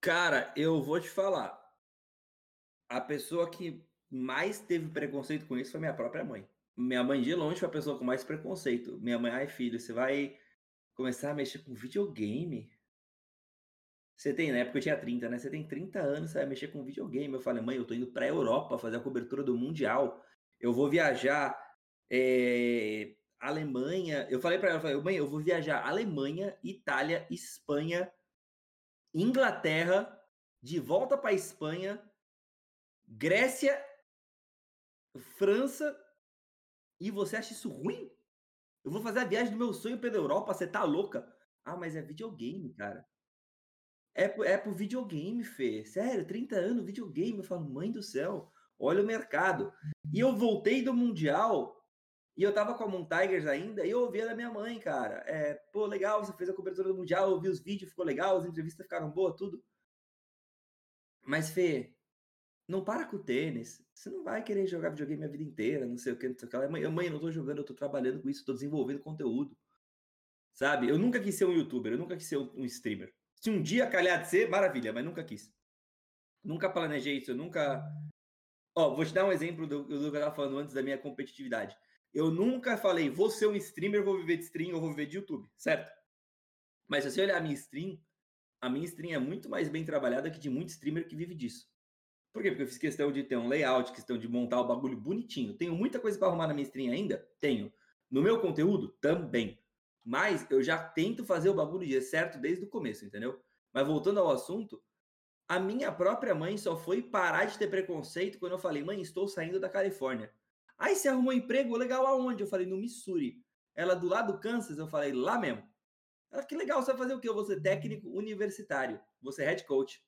Cara, eu vou te falar. A pessoa que mais teve preconceito com isso foi minha própria mãe. Minha mãe, de longe, foi a pessoa com mais preconceito. Minha mãe, ai filho, você vai começar a mexer com videogame? Você tem, na época eu tinha 30, né? Você tem 30 anos, você vai mexer com videogame. Eu falei, mãe, eu tô indo pra Europa fazer a cobertura do Mundial. Eu vou viajar é, Alemanha. Eu falei pra ela, eu falei, mãe, eu vou viajar Alemanha, Itália, Espanha, Inglaterra, de volta pra Espanha, Grécia, França. E você acha isso ruim? Eu vou fazer a viagem do meu sonho pela Europa, você tá louca? Ah, mas é videogame, cara. É, é pro videogame, Fê. Sério, 30 anos, videogame. Eu falo, mãe do céu, olha o mercado. E eu voltei do Mundial e eu tava com a Moon Tigers ainda e eu ouvi da minha mãe, cara. É, pô, legal, você fez a cobertura do Mundial, eu vi os vídeos, ficou legal, as entrevistas ficaram boas, tudo. Mas, Fê, não para com o tênis. Você não vai querer jogar videogame a vida inteira, não sei o que, não sei o que. Mãe, mãe, eu não tô jogando, eu tô trabalhando com isso, tô desenvolvendo conteúdo. Sabe? Eu nunca quis ser um youtuber, eu nunca quis ser um, streamer. Se um dia calhar de ser, maravilha, mas nunca quis. Nunca planejei isso, eu nunca. Ó, vou te dar um exemplo do, do que eu estava falando antes da minha competitividade. Eu nunca falei, vou ser um streamer, vou viver de stream ou vou viver de YouTube, certo? Mas se você olhar a minha stream, a minha stream é muito mais bem trabalhada que de muito streamer que vive disso. Por quê? Porque eu fiz questão de ter um layout, questão de montar o bagulho bonitinho. Tenho muita coisa para arrumar na minha stream ainda? Tenho. No meu conteúdo? Também. Mas eu já tento fazer o bagulho de certo desde o começo, entendeu? Mas voltando ao assunto, a minha própria mãe só foi parar de ter preconceito quando eu falei, mãe, estou saindo da Califórnia. Aí você arrumou um emprego legal aonde? Eu falei, no Missouri. Ela do lado do Kansas, eu falei, lá mesmo. Ela, que legal, você vai fazer o quê? Eu vou ser técnico universitário, ser head coach.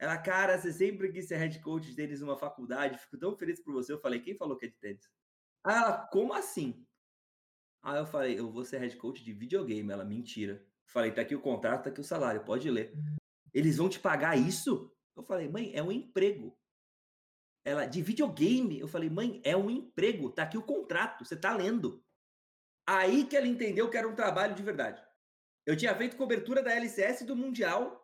Ela, cara, você sempre quis ser head coach de tênis numa faculdade, fico tão feliz por você. Eu falei, quem falou que é de tênis? Ah, como assim? Aí eu falei, eu vou ser head coach de videogame. Ela, mentira. Falei, tá aqui o contrato, tá aqui o salário, pode ler. Eles vão te pagar isso? Eu falei, mãe, é um emprego. Ela, de videogame? Eu falei, mãe, é um emprego, tá aqui o contrato, você tá lendo. Aí que ela entendeu que era um trabalho de verdade. Eu tinha feito cobertura da LCS do Mundial.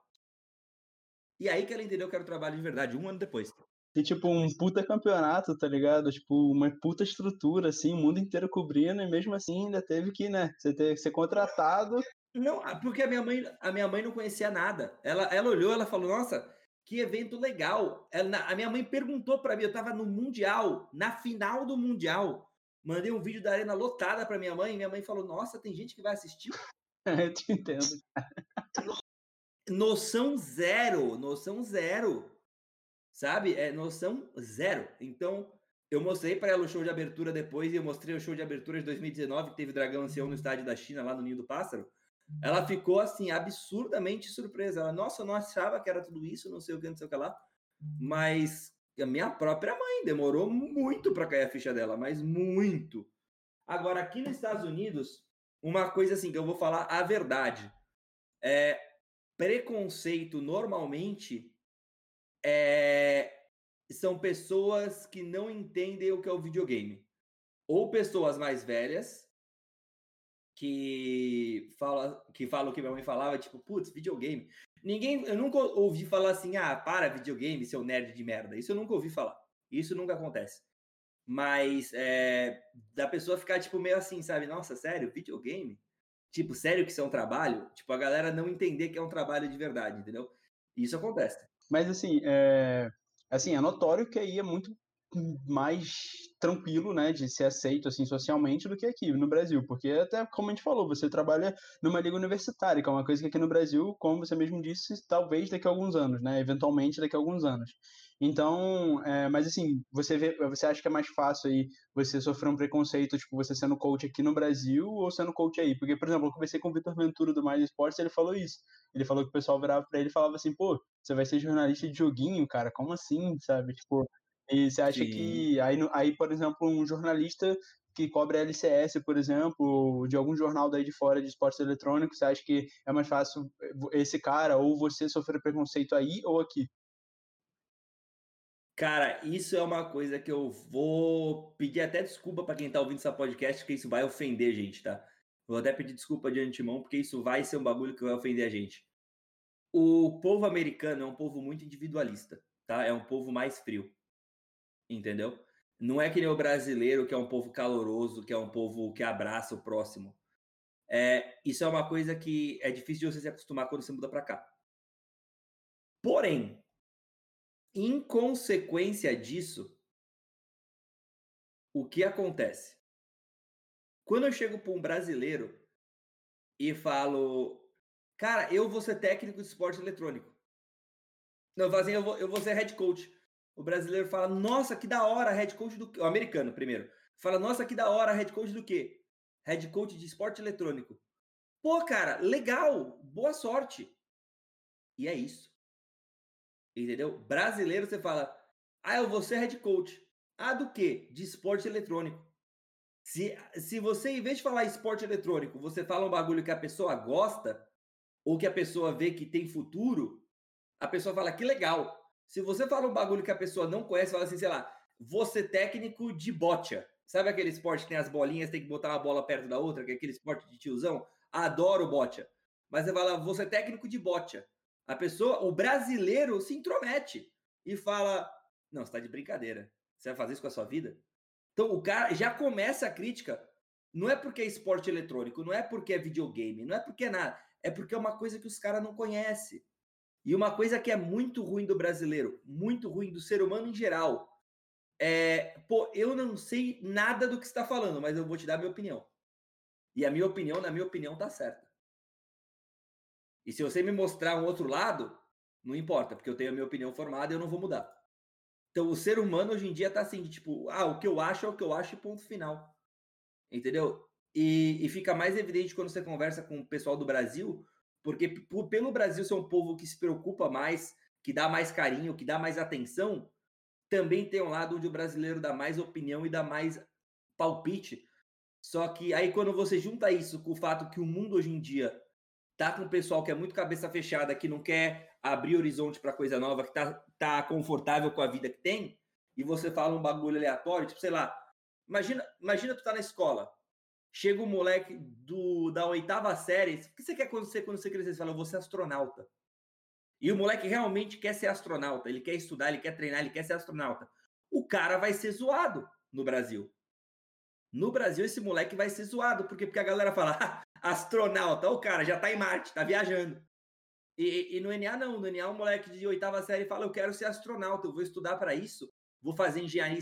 E aí que ela entendeu que era um trabalho de verdade, um ano depois. E, tipo, um puta campeonato, tá ligado? Tipo, uma puta estrutura, assim, o mundo inteiro cobrindo, e mesmo assim ainda teve que, né, você ter que ser contratado. Não, porque a minha mãe, a minha mãe não conhecia nada. Ela, ela olhou, ela falou, nossa, que evento legal. Ela, a minha mãe perguntou para mim, eu tava no Mundial, na final do Mundial. Mandei um vídeo da arena lotada para minha mãe, e minha mãe falou, nossa, tem gente que vai assistir? (laughs) eu te entendo. (laughs) noção zero, noção zero sabe? É noção zero. Então, eu mostrei para ela o show de abertura depois e eu mostrei o show de abertura de 2019, que teve Dragão Ancião no estádio da China, lá no Ninho do Pássaro. Ela ficou, assim, absurdamente surpresa. Ela, nossa, eu não achava que era tudo isso, não sei o que, não sei o que lá. Mas a minha própria mãe demorou muito para cair a ficha dela, mas muito. Agora, aqui nos Estados Unidos, uma coisa assim que eu vou falar a verdade. É, preconceito normalmente é, são pessoas que não entendem o que é o videogame. Ou pessoas mais velhas que fala que falam o que minha mãe falava, tipo, putz, videogame. Ninguém, eu nunca ouvi falar assim, ah, para videogame, seu nerd de merda. Isso eu nunca ouvi falar. Isso nunca acontece. Mas é, da pessoa ficar, tipo, meio assim, sabe? Nossa, sério, videogame? Tipo, sério que isso é um trabalho? Tipo, a galera não entender que é um trabalho de verdade, entendeu? Isso acontece. Mas assim, é, assim, é notório que aí é muito mais tranquilo, né, de ser aceito assim socialmente do que aqui no Brasil, porque até como a gente falou, você trabalha numa liga universitária, que é uma coisa que aqui no Brasil, como você mesmo disse, talvez daqui a alguns anos, né, eventualmente daqui a alguns anos. Então, é, mas assim, você vê, você acha que é mais fácil aí você sofrer um preconceito, tipo, você sendo coach aqui no Brasil ou sendo coach aí? Porque, por exemplo, eu conversei com o Vitor Ventura do Mais Esportes, ele falou isso. Ele falou que o pessoal virava para ele e falava assim, pô, você vai ser jornalista de joguinho, cara, como assim, sabe? Tipo, e você acha Sim. que aí, aí, por exemplo, um jornalista que cobre a LCS, por exemplo, de algum jornal daí de fora de esportes eletrônicos, você acha que é mais fácil eh, esse cara ou você sofrer preconceito aí ou aqui? Cara, isso é uma coisa que eu vou pedir até desculpa para quem tá ouvindo essa podcast, porque isso vai ofender a gente, tá? Vou até pedir desculpa de antemão, porque isso vai ser um bagulho que vai ofender a gente. O povo americano é um povo muito individualista, tá? É um povo mais frio. Entendeu? Não é que nem o brasileiro, que é um povo caloroso, que é um povo que abraça o próximo. É, isso é uma coisa que é difícil de você se acostumar quando você muda para cá. Porém, em consequência disso, o que acontece? Quando eu chego para um brasileiro e falo, cara, eu vou ser técnico de esporte eletrônico. Não, assim, eu vou, eu vou ser head coach. O brasileiro fala, nossa, que da hora, head coach do. O americano, primeiro. Fala, nossa, que da hora, head coach do quê? Head coach de esporte eletrônico. Pô, cara, legal, boa sorte. E é isso. Entendeu? Brasileiro, você fala, ah, eu vou ser head coach. Ah, do quê? De esporte eletrônico. Se, se você, em vez de falar esporte eletrônico, você fala um bagulho que a pessoa gosta, ou que a pessoa vê que tem futuro, a pessoa fala, que legal. Se você fala um bagulho que a pessoa não conhece, fala assim, sei lá, você técnico de bocha. Sabe aquele esporte que tem as bolinhas, tem que botar uma bola perto da outra, que é aquele esporte de tiozão? adoro bocha. Mas você fala, você é técnico de bocha. A pessoa, o brasileiro se intromete e fala: Não, está de brincadeira. Você vai fazer isso com a sua vida? Então o cara já começa a crítica. Não é porque é esporte eletrônico, não é porque é videogame, não é porque é nada. É porque é uma coisa que os caras não conhecem. E uma coisa que é muito ruim do brasileiro, muito ruim do ser humano em geral, é, pô, eu não sei nada do que está falando, mas eu vou te dar a minha opinião. E a minha opinião, na minha opinião, tá certa. E se você me mostrar um outro lado, não importa, porque eu tenho a minha opinião formada e eu não vou mudar. Então, o ser humano hoje em dia tá assim, tipo, ah, o que eu acho é o que eu acho ponto final. Entendeu? E, e fica mais evidente quando você conversa com o pessoal do Brasil, porque pelo Brasil ser um povo que se preocupa mais, que dá mais carinho, que dá mais atenção, também tem um lado onde o brasileiro dá mais opinião e dá mais palpite. Só que aí quando você junta isso com o fato que o mundo hoje em dia tá com o pessoal que é muito cabeça fechada, que não quer abrir horizonte para coisa nova, que tá, tá confortável com a vida que tem, e você fala um bagulho aleatório, tipo, sei lá, imagina, imagina tu tá na escola, chega um moleque do, da oitava série, o que você quer você, quando você crescer? Você fala, eu vou ser astronauta. E o moleque realmente quer ser astronauta, ele quer estudar, ele quer treinar, ele quer ser astronauta. O cara vai ser zoado no Brasil. No Brasil, esse moleque vai ser zoado, porque, porque a galera fala, (laughs) ah, astronauta, o cara já tá em Marte, tá viajando. E, e, no NA não, no NA um moleque de oitava série fala, eu quero ser astronauta, eu vou estudar para isso, vou fazer engenharia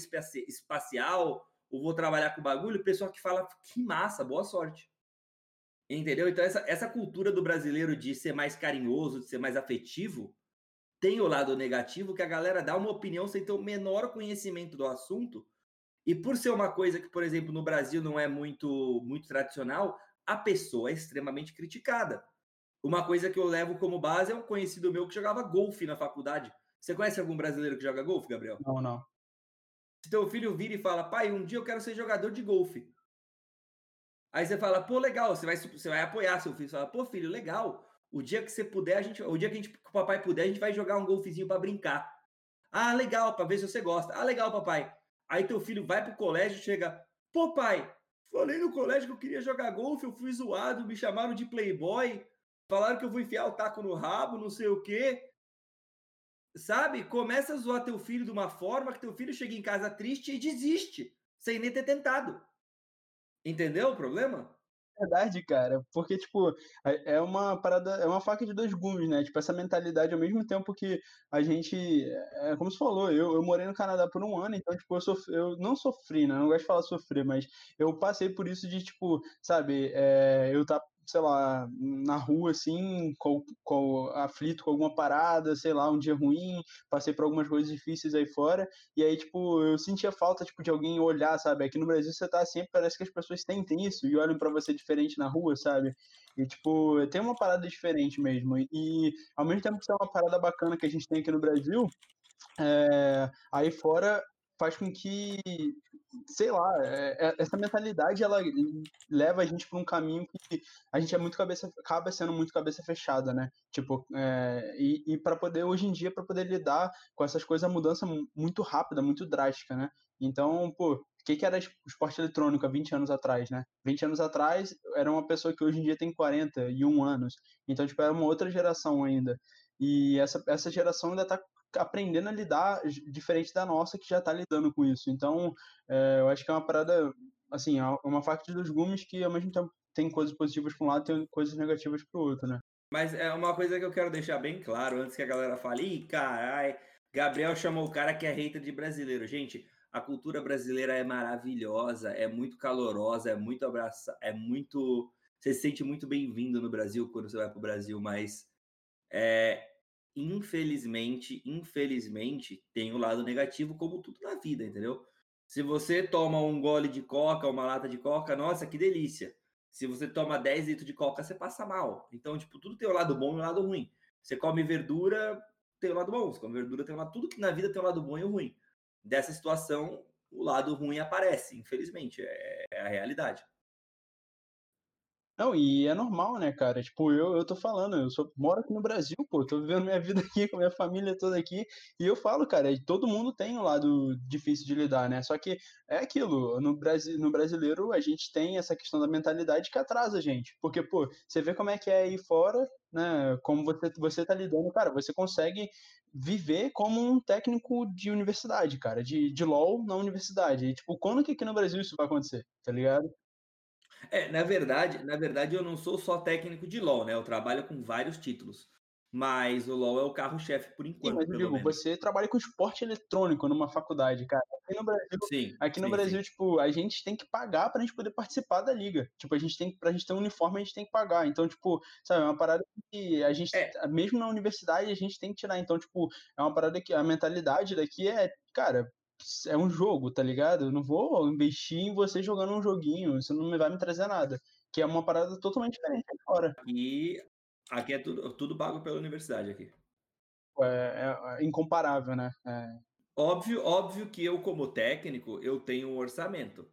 espacial, ou vou trabalhar com bagulho, o pessoal que fala, que massa, boa sorte. Entendeu? Então essa, essa cultura do brasileiro de ser mais carinhoso, de ser mais afetivo, tem o lado negativo que a galera dá uma opinião sem ter o menor conhecimento do assunto, e por ser uma coisa que, por exemplo, no Brasil não é muito muito tradicional, a pessoa é extremamente criticada. Uma coisa que eu levo como base é um conhecido meu que jogava golfe na faculdade. Você conhece algum brasileiro que joga golfe, Gabriel? Não, não. Se teu filho vira e fala, pai, um dia eu quero ser jogador de golfe. Aí você fala, pô, legal, você vai, você vai apoiar seu filho. Você fala, pô, filho, legal. O dia que você puder, a gente, o dia que, a gente, que o papai puder, a gente vai jogar um golfezinho para brincar. Ah, legal, para ver se você gosta. Ah, legal, papai. Aí teu filho vai pro colégio, chega, pô, pai, Falei no colégio que eu queria jogar golfe, eu fui zoado, me chamaram de playboy, falaram que eu vou enfiar o taco no rabo, não sei o quê. Sabe? Começa a zoar teu filho de uma forma que teu filho chega em casa triste e desiste, sem nem ter tentado. Entendeu o problema? verdade, cara, porque, tipo, é, é uma parada, é uma faca de dois gumes, né? Tipo, essa mentalidade, ao mesmo tempo que a gente, é, é como você falou, eu, eu morei no Canadá por um ano, então, tipo, eu, sofri, eu não sofri, né? Eu não gosto de falar sofrer, mas eu passei por isso de, tipo, sabe, é, eu tá sei lá, na rua, assim, com, com, aflito com alguma parada, sei lá, um dia ruim, passei por algumas coisas difíceis aí fora, e aí, tipo, eu sentia falta, tipo, de alguém olhar, sabe? Aqui no Brasil você tá sempre, parece que as pessoas tentem isso e olham para você diferente na rua, sabe? E, tipo, tem uma parada diferente mesmo. E, ao mesmo tempo que isso é uma parada bacana que a gente tem aqui no Brasil, é, aí fora faz com que, sei lá, é, é, essa mentalidade ela leva a gente para um caminho que a gente é muito cabeça, acaba sendo muito cabeça fechada, né? Tipo, é, e, e para poder, hoje em dia, para poder lidar com essas coisas, a mudança muito rápida, muito drástica, né? Então, pô, o que, que era esporte eletrônico há 20 anos atrás, né? 20 anos atrás era uma pessoa que hoje em dia tem 41 anos. Então, tipo, era uma outra geração ainda. E essa, essa geração ainda está aprendendo a lidar diferente da nossa que já está lidando com isso. Então, é, eu acho que é uma parada, assim, é uma faca de dois gumes que ao mesmo tempo tem coisas positivas para um lado tem coisas negativas para o outro, né? Mas é uma coisa que eu quero deixar bem claro antes que a galera fale, ih, carai, Gabriel chamou o cara que é hater de brasileiro. Gente, a cultura brasileira é maravilhosa, é muito calorosa, é muito abraça, é muito. Você se sente muito bem-vindo no Brasil quando você vai para o Brasil, mas é, infelizmente, infelizmente, tem o um lado negativo, como tudo na vida, entendeu? Se você toma um gole de coca, uma lata de coca, nossa, que delícia. Se você toma 10 litros de coca, você passa mal. Então, tipo, tudo tem o um lado bom e o um lado ruim. Você come verdura, tem o lado bom. Você come verdura, tem o lado... Tudo que na vida tem o lado bom e o ruim. Dessa situação, o lado ruim aparece, infelizmente. É, é a realidade. Não, e é normal, né, cara? Tipo, eu, eu tô falando, eu sou, moro aqui no Brasil, pô, tô vivendo minha (laughs) vida aqui com minha família toda aqui, e eu falo, cara, todo mundo tem um lado difícil de lidar, né? Só que é aquilo, no, Brasil, no brasileiro a gente tem essa questão da mentalidade que atrasa a gente. Porque, pô, você vê como é que é aí fora, né? Como você, você tá lidando, cara, você consegue viver como um técnico de universidade, cara, de, de LOL na universidade. E, tipo, quando que aqui no Brasil isso vai acontecer, tá ligado? É, na verdade, na verdade eu não sou só técnico de LoL, né? Eu trabalho com vários títulos. Mas o LoL é o carro-chefe por Sim, enquanto, mas eu pelo digo, menos. você trabalha com esporte eletrônico numa faculdade, cara. Aqui no Brasil, Sim, aqui no sim, Brasil, sim. tipo, a gente tem que pagar pra gente poder participar da liga. Tipo, a gente tem, pra gente ter um uniforme, a gente tem que pagar. Então, tipo, sabe, é uma parada que a gente, É, mesmo na universidade, a gente tem que tirar. Então, tipo, é uma parada que a mentalidade daqui é, cara, é um jogo, tá ligado? Eu não vou investir em você jogando um joguinho, isso não vai me trazer nada. Que é uma parada totalmente diferente aí fora. aqui, é tudo, tudo pago pela universidade aqui. É, é- é incomparável, né? É, Óbvio, óbvio que eu, como técnico, eu tenho um orçamento,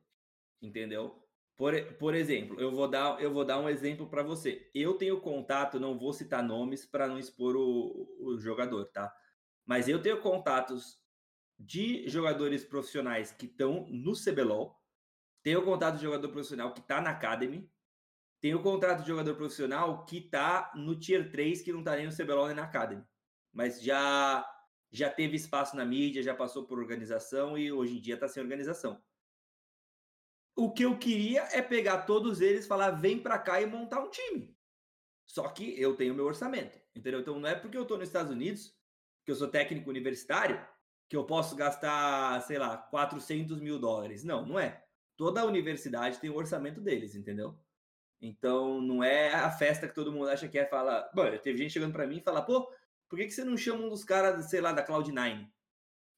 entendeu? Por, e- por exemplo, eu vou dar, eu vou dar um exemplo para você. Eu tenho contato, não vou citar nomes para não expor o, o jogador, tá? Mas eu tenho contatos de jogadores profissionais que estão no CBLOL, tenho contato de jogador profissional que está na Academy, tenho contrato de jogador profissional que está no Tier 3, que não está nem no CBLOL nem na Academy. Mas já já teve espaço na mídia, já passou por organização e hoje em dia está sem organização. O que eu queria é pegar todos eles, falar vem para cá e montar um time. Só que eu tenho meu orçamento, entendeu? Então não é porque eu estou nos Estados Unidos, que eu sou técnico universitário, que eu posso gastar, sei lá, 400 mil dólares. Não, não é. Toda universidade tem o orçamento deles, entendeu? Então não é a festa que todo mundo acha que é. Fala, Bom, teve gente chegando para mim e fala, pô, por que, que você não chama um dos caras, sei lá, da Cloud9?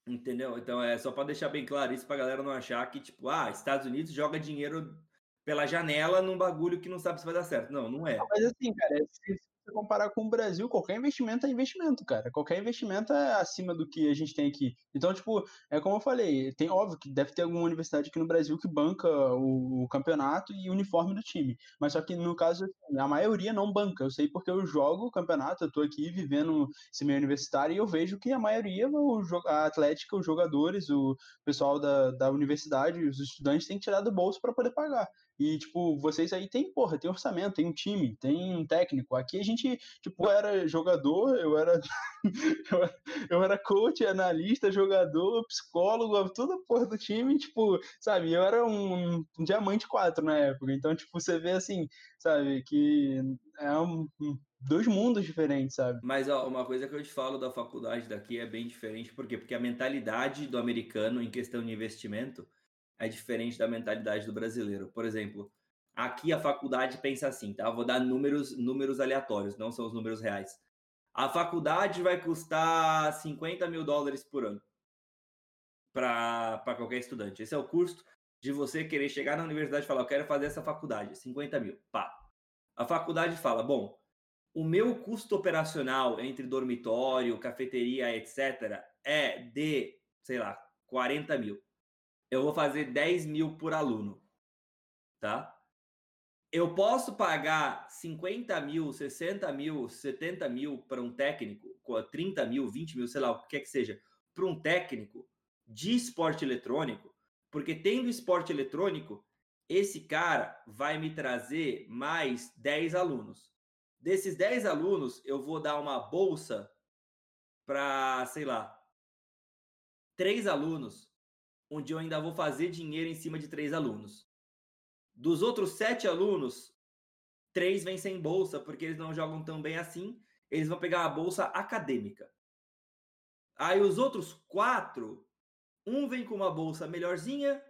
Entendeu? Então é só para deixar bem claro isso pra galera não achar que, tipo, ah, Estados Unidos joga dinheiro pela janela num bagulho que não sabe se vai dar certo. Não, não é. Mas assim, cara, se você comparar com o Brasil, qualquer investimento é investimento, cara. Qualquer investimento é acima do que a gente tem aqui. Então, tipo, é como eu falei, tem óbvio que deve ter alguma universidade aqui no Brasil que banca o, o campeonato e o uniforme do time. Mas só que no caso, assim, a maioria não banca. Eu sei porque eu jogo o campeonato, eu tô aqui vivendo esse meio universitário e eu vejo que a maioria, o, a atlética, os jogadores, o pessoal da, da universidade, os estudantes têm que tirar do bolso para poder pagar. E, tipo, vocês aí tem, porra, tem orçamento, tem um time, tem um técnico. Aqui a gente, tipo, eu era jogador, (laughs) eu era, eu era- coach, analista, jogador, psicólogo, toda porra do time, tipo, sabe, eu era um, um diamante 4 na época. Então, tipo, você vê assim, sabe, que é um- dois mundos diferentes, sabe? Mas ó, uma coisa que eu te falo da faculdade daqui é bem diferente, por quê? Porque a mentalidade do americano em questão de investimento é diferente da mentalidade do brasileiro. Por exemplo, aqui a faculdade pensa assim, tá? Vou dar números, números aleatórios, não são os números reais. A faculdade vai custar 50 mil dólares por ano para qualquer estudante. Esse é o custo de você querer chegar na universidade e falar, eu quero fazer essa faculdade, 50 mil. Pá. A faculdade fala, bom, o meu custo operacional entre dormitório, cafeteria, etc., é de, sei lá, 40 mil. Eu vou fazer 10 mil por aluno, tá? Eu posso pagar 50 mil, 60 mil, 70 mil para um técnico, 30 mil, 20 mil, sei lá, o que quer que seja, para um técnico de esporte eletrônico, porque tendo esporte eletrônico, esse cara vai me trazer mais 10 alunos. Desses 10 alunos, eu vou dar uma bolsa para, sei lá, três alunos, onde eu ainda vou fazer dinheiro em cima de três alunos. Dos outros sete alunos, três vêm sem bolsa, porque eles não jogam tão bem assim, eles vão pegar a bolsa acadêmica. Aí os outros quatro, um vem com uma bolsa melhorzinha,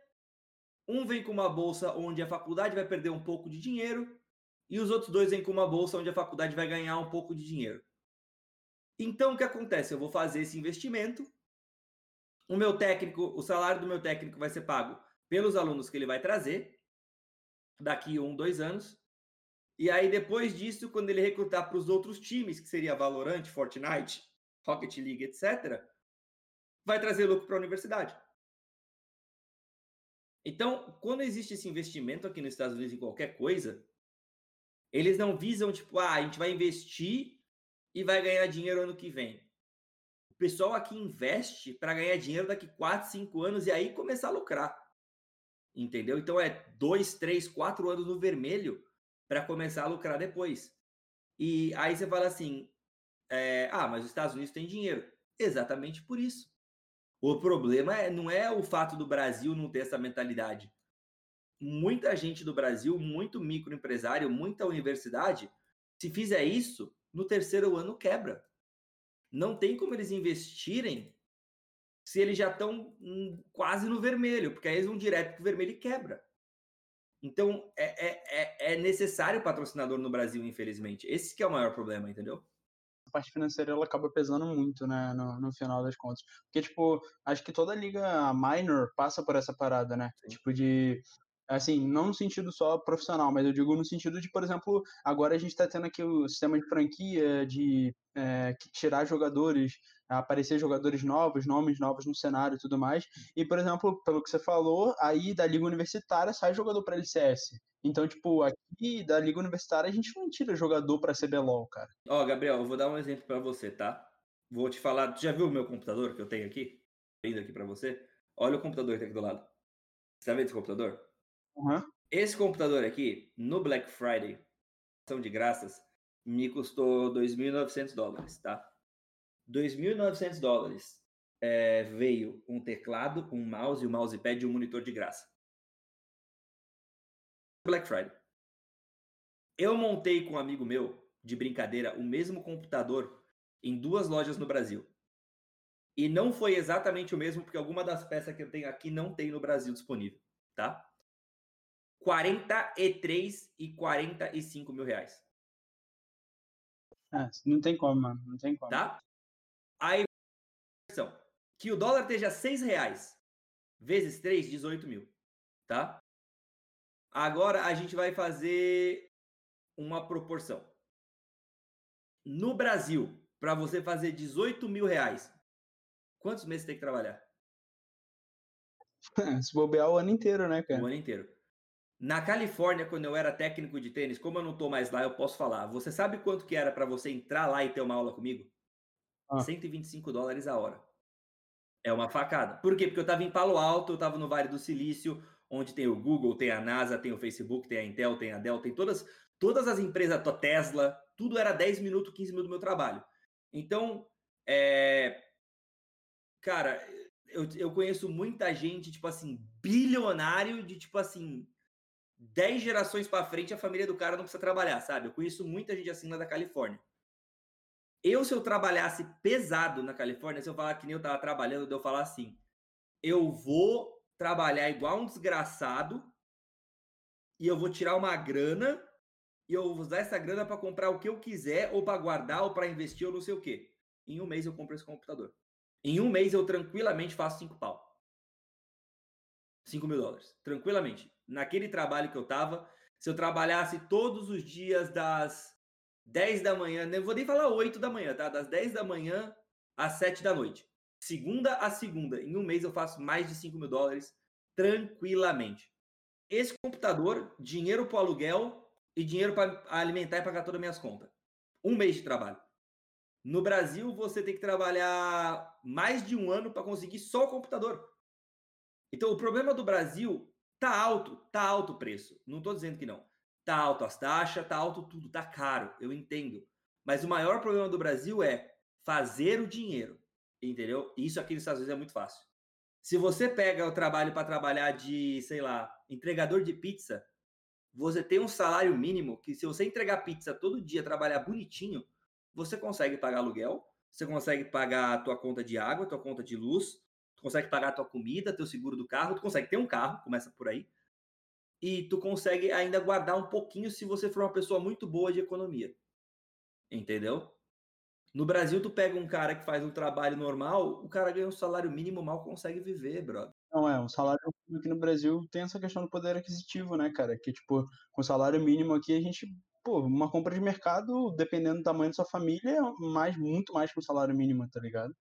um vem com uma bolsa onde a faculdade vai perder um pouco de dinheiro, e os outros dois vêm com uma bolsa onde a faculdade vai ganhar um pouco de dinheiro. Então, o que acontece? Eu vou fazer esse investimento. O meu técnico, o salário do meu técnico vai ser pago pelos alunos que ele vai trazer daqui um, dois anos. E aí, depois disso, quando ele recrutar para os outros times, que seria Valorant, Fortnite, Rocket League, etc., vai trazer lucro para a universidade. Então, quando existe esse investimento aqui nos Estados Unidos em qualquer coisa, Eles não visam, tipo, ah, a gente vai investir e vai ganhar dinheiro ano que vem. O pessoal aqui investe para ganhar dinheiro daqui 4, 5 anos e aí começar a lucrar. Entendeu? Então é 2, 3, 4 anos no vermelho para começar a lucrar depois. E aí você fala assim: é, ah, mas os Estados Unidos têm dinheiro. Exatamente por isso. O problema é, não é o fato do Brasil não ter essa mentalidade. Muita gente do Brasil, muito microempresário, muita universidade, se fizer isso, no terceiro ano quebra. Não tem como eles investirem se eles já estão hum, quase no vermelho, porque aí eles vão direto para o vermelho e quebra. Então, é, é, é, é necessário patrocinador no Brasil, infelizmente. Esse que é o maior problema, entendeu? parte financeira ela acaba pesando muito, né, no, no final das contas. Porque, tipo, acho que toda liga minor passa por essa parada, né? Sim. Tipo, de assim, não no sentido só profissional, mas eu digo no sentido de, por exemplo, agora a gente está tendo aqui o sistema de franquia, de é, tirar jogadores, aparecer jogadores novos, nomes novos no cenário e tudo mais. E, por exemplo, pelo que você falou, aí da Liga Universitária sai jogador para LCS. Então, tipo, aqui da Liga Universitária a gente não tira jogador para CBLOL, cara. Ó, oh, Gabriel, eu vou dar um exemplo para você, tá? Vou te falar. Tu já viu o meu computador que eu tenho aqui? Vindo aqui para você? Olha o computador que tá aqui do lado. Você tá vendo esse computador? Uhum. Esse computador aqui, no Black Friday, são de graças, me custou 2.900 dólares, tá? 2.900 dólares é, veio um teclado, um mouse, um mousepad e um monitor de graça. Black Friday. Eu montei com um amigo meu, de brincadeira, o mesmo computador em duas lojas no Brasil. E não foi exatamente o mesmo, porque alguma das peças que eu tenho aqui não tem no Brasil disponível, tá? 43 e 45 mil reais. É, não tem como, mano. Não tem como. Tá? Aí, que o dólar esteja 6 reais vezes 3, 18 mil. Tá? Agora a gente vai fazer uma proporção. No Brasil, para você fazer 18 mil reais, quantos meses tem que trabalhar? (laughs) Se bobear o ano inteiro, né, cara? O ano inteiro. Na Califórnia, quando eu era técnico de tênis, como eu não tô mais lá, eu posso falar. Você sabe quanto que era para você entrar lá e ter uma aula comigo? Ah. 125 dólares a hora. É uma facada. Por quê? Porque eu tava em Palo Alto, eu tava no Vale do Silício, onde tem o Google, tem a NASA, tem o Facebook, tem a Intel, tem a Dell, tem todas, todas as empresas, a Tesla, tudo era 10 minutos, 15 minutos do meu trabalho. Então, é... cara, eu, eu conheço muita gente, tipo assim, bilionário de, tipo assim, 10 gerações para frente a família do cara não precisa trabalhar, sabe? Eu conheço muita gente assim lá da Califórnia. Eu, se eu trabalhasse pesado na Califórnia, se eu falar que nem eu tava trabalhando, eu falar assim, eu vou trabalhar igual um desgraçado e eu vou tirar uma grana e eu vou usar essa grana para comprar o que eu quiser ou para guardar ou para investir ou não sei o quê. Em um mês eu compro esse computador. Em um mês eu tranquilamente faço cinco pau. 5 mil dólares. Tranquilamente. Naquele trabalho que eu tava, se eu trabalhasse todos os dias das 10 da manhã, não vou nem falar 8 da manhã, tá? Das 10 da manhã às 7 da noite segunda a segunda, em um mês eu faço mais de 5 mil dólares tranquilamente. Esse computador, dinheiro para aluguel e dinheiro para alimentar e pagar todas as minhas contas. Um mês de trabalho. No Brasil, você tem que trabalhar mais de um ano para conseguir só o computador. Então, o problema do Brasil tá alto, tá alto o preço. Não estou dizendo que não. Tá alto as taxas, tá alto tudo, tá caro, eu entendo. Mas o maior problema do Brasil é fazer o dinheiro. Entendeu? Isso aqui nos Estados Unidos é muito fácil. Se você pega o trabalho para trabalhar de, sei lá, entregador de pizza, você tem um salário mínimo que se você entregar pizza todo dia, trabalhar bonitinho, você consegue pagar aluguel, você consegue pagar a tua conta de água, tua conta de luz, consegue pagar a tua comida, teu seguro do carro, tu consegue ter um carro, começa por aí. E tu consegue ainda guardar um pouquinho se você for uma pessoa muito boa de economia. Entendeu? No Brasil, tu pega um cara que faz um trabalho normal, o cara ganha um salário mínimo, mal consegue viver, brother. Não, é, um salário aqui no Brasil tem essa questão do poder aquisitivo, né, cara? Que, tipo, com salário mínimo aqui, a gente, pô, uma compra de mercado, dependendo do tamanho da sua família, é mais, muito mais que um salário mínimo, tá ligado?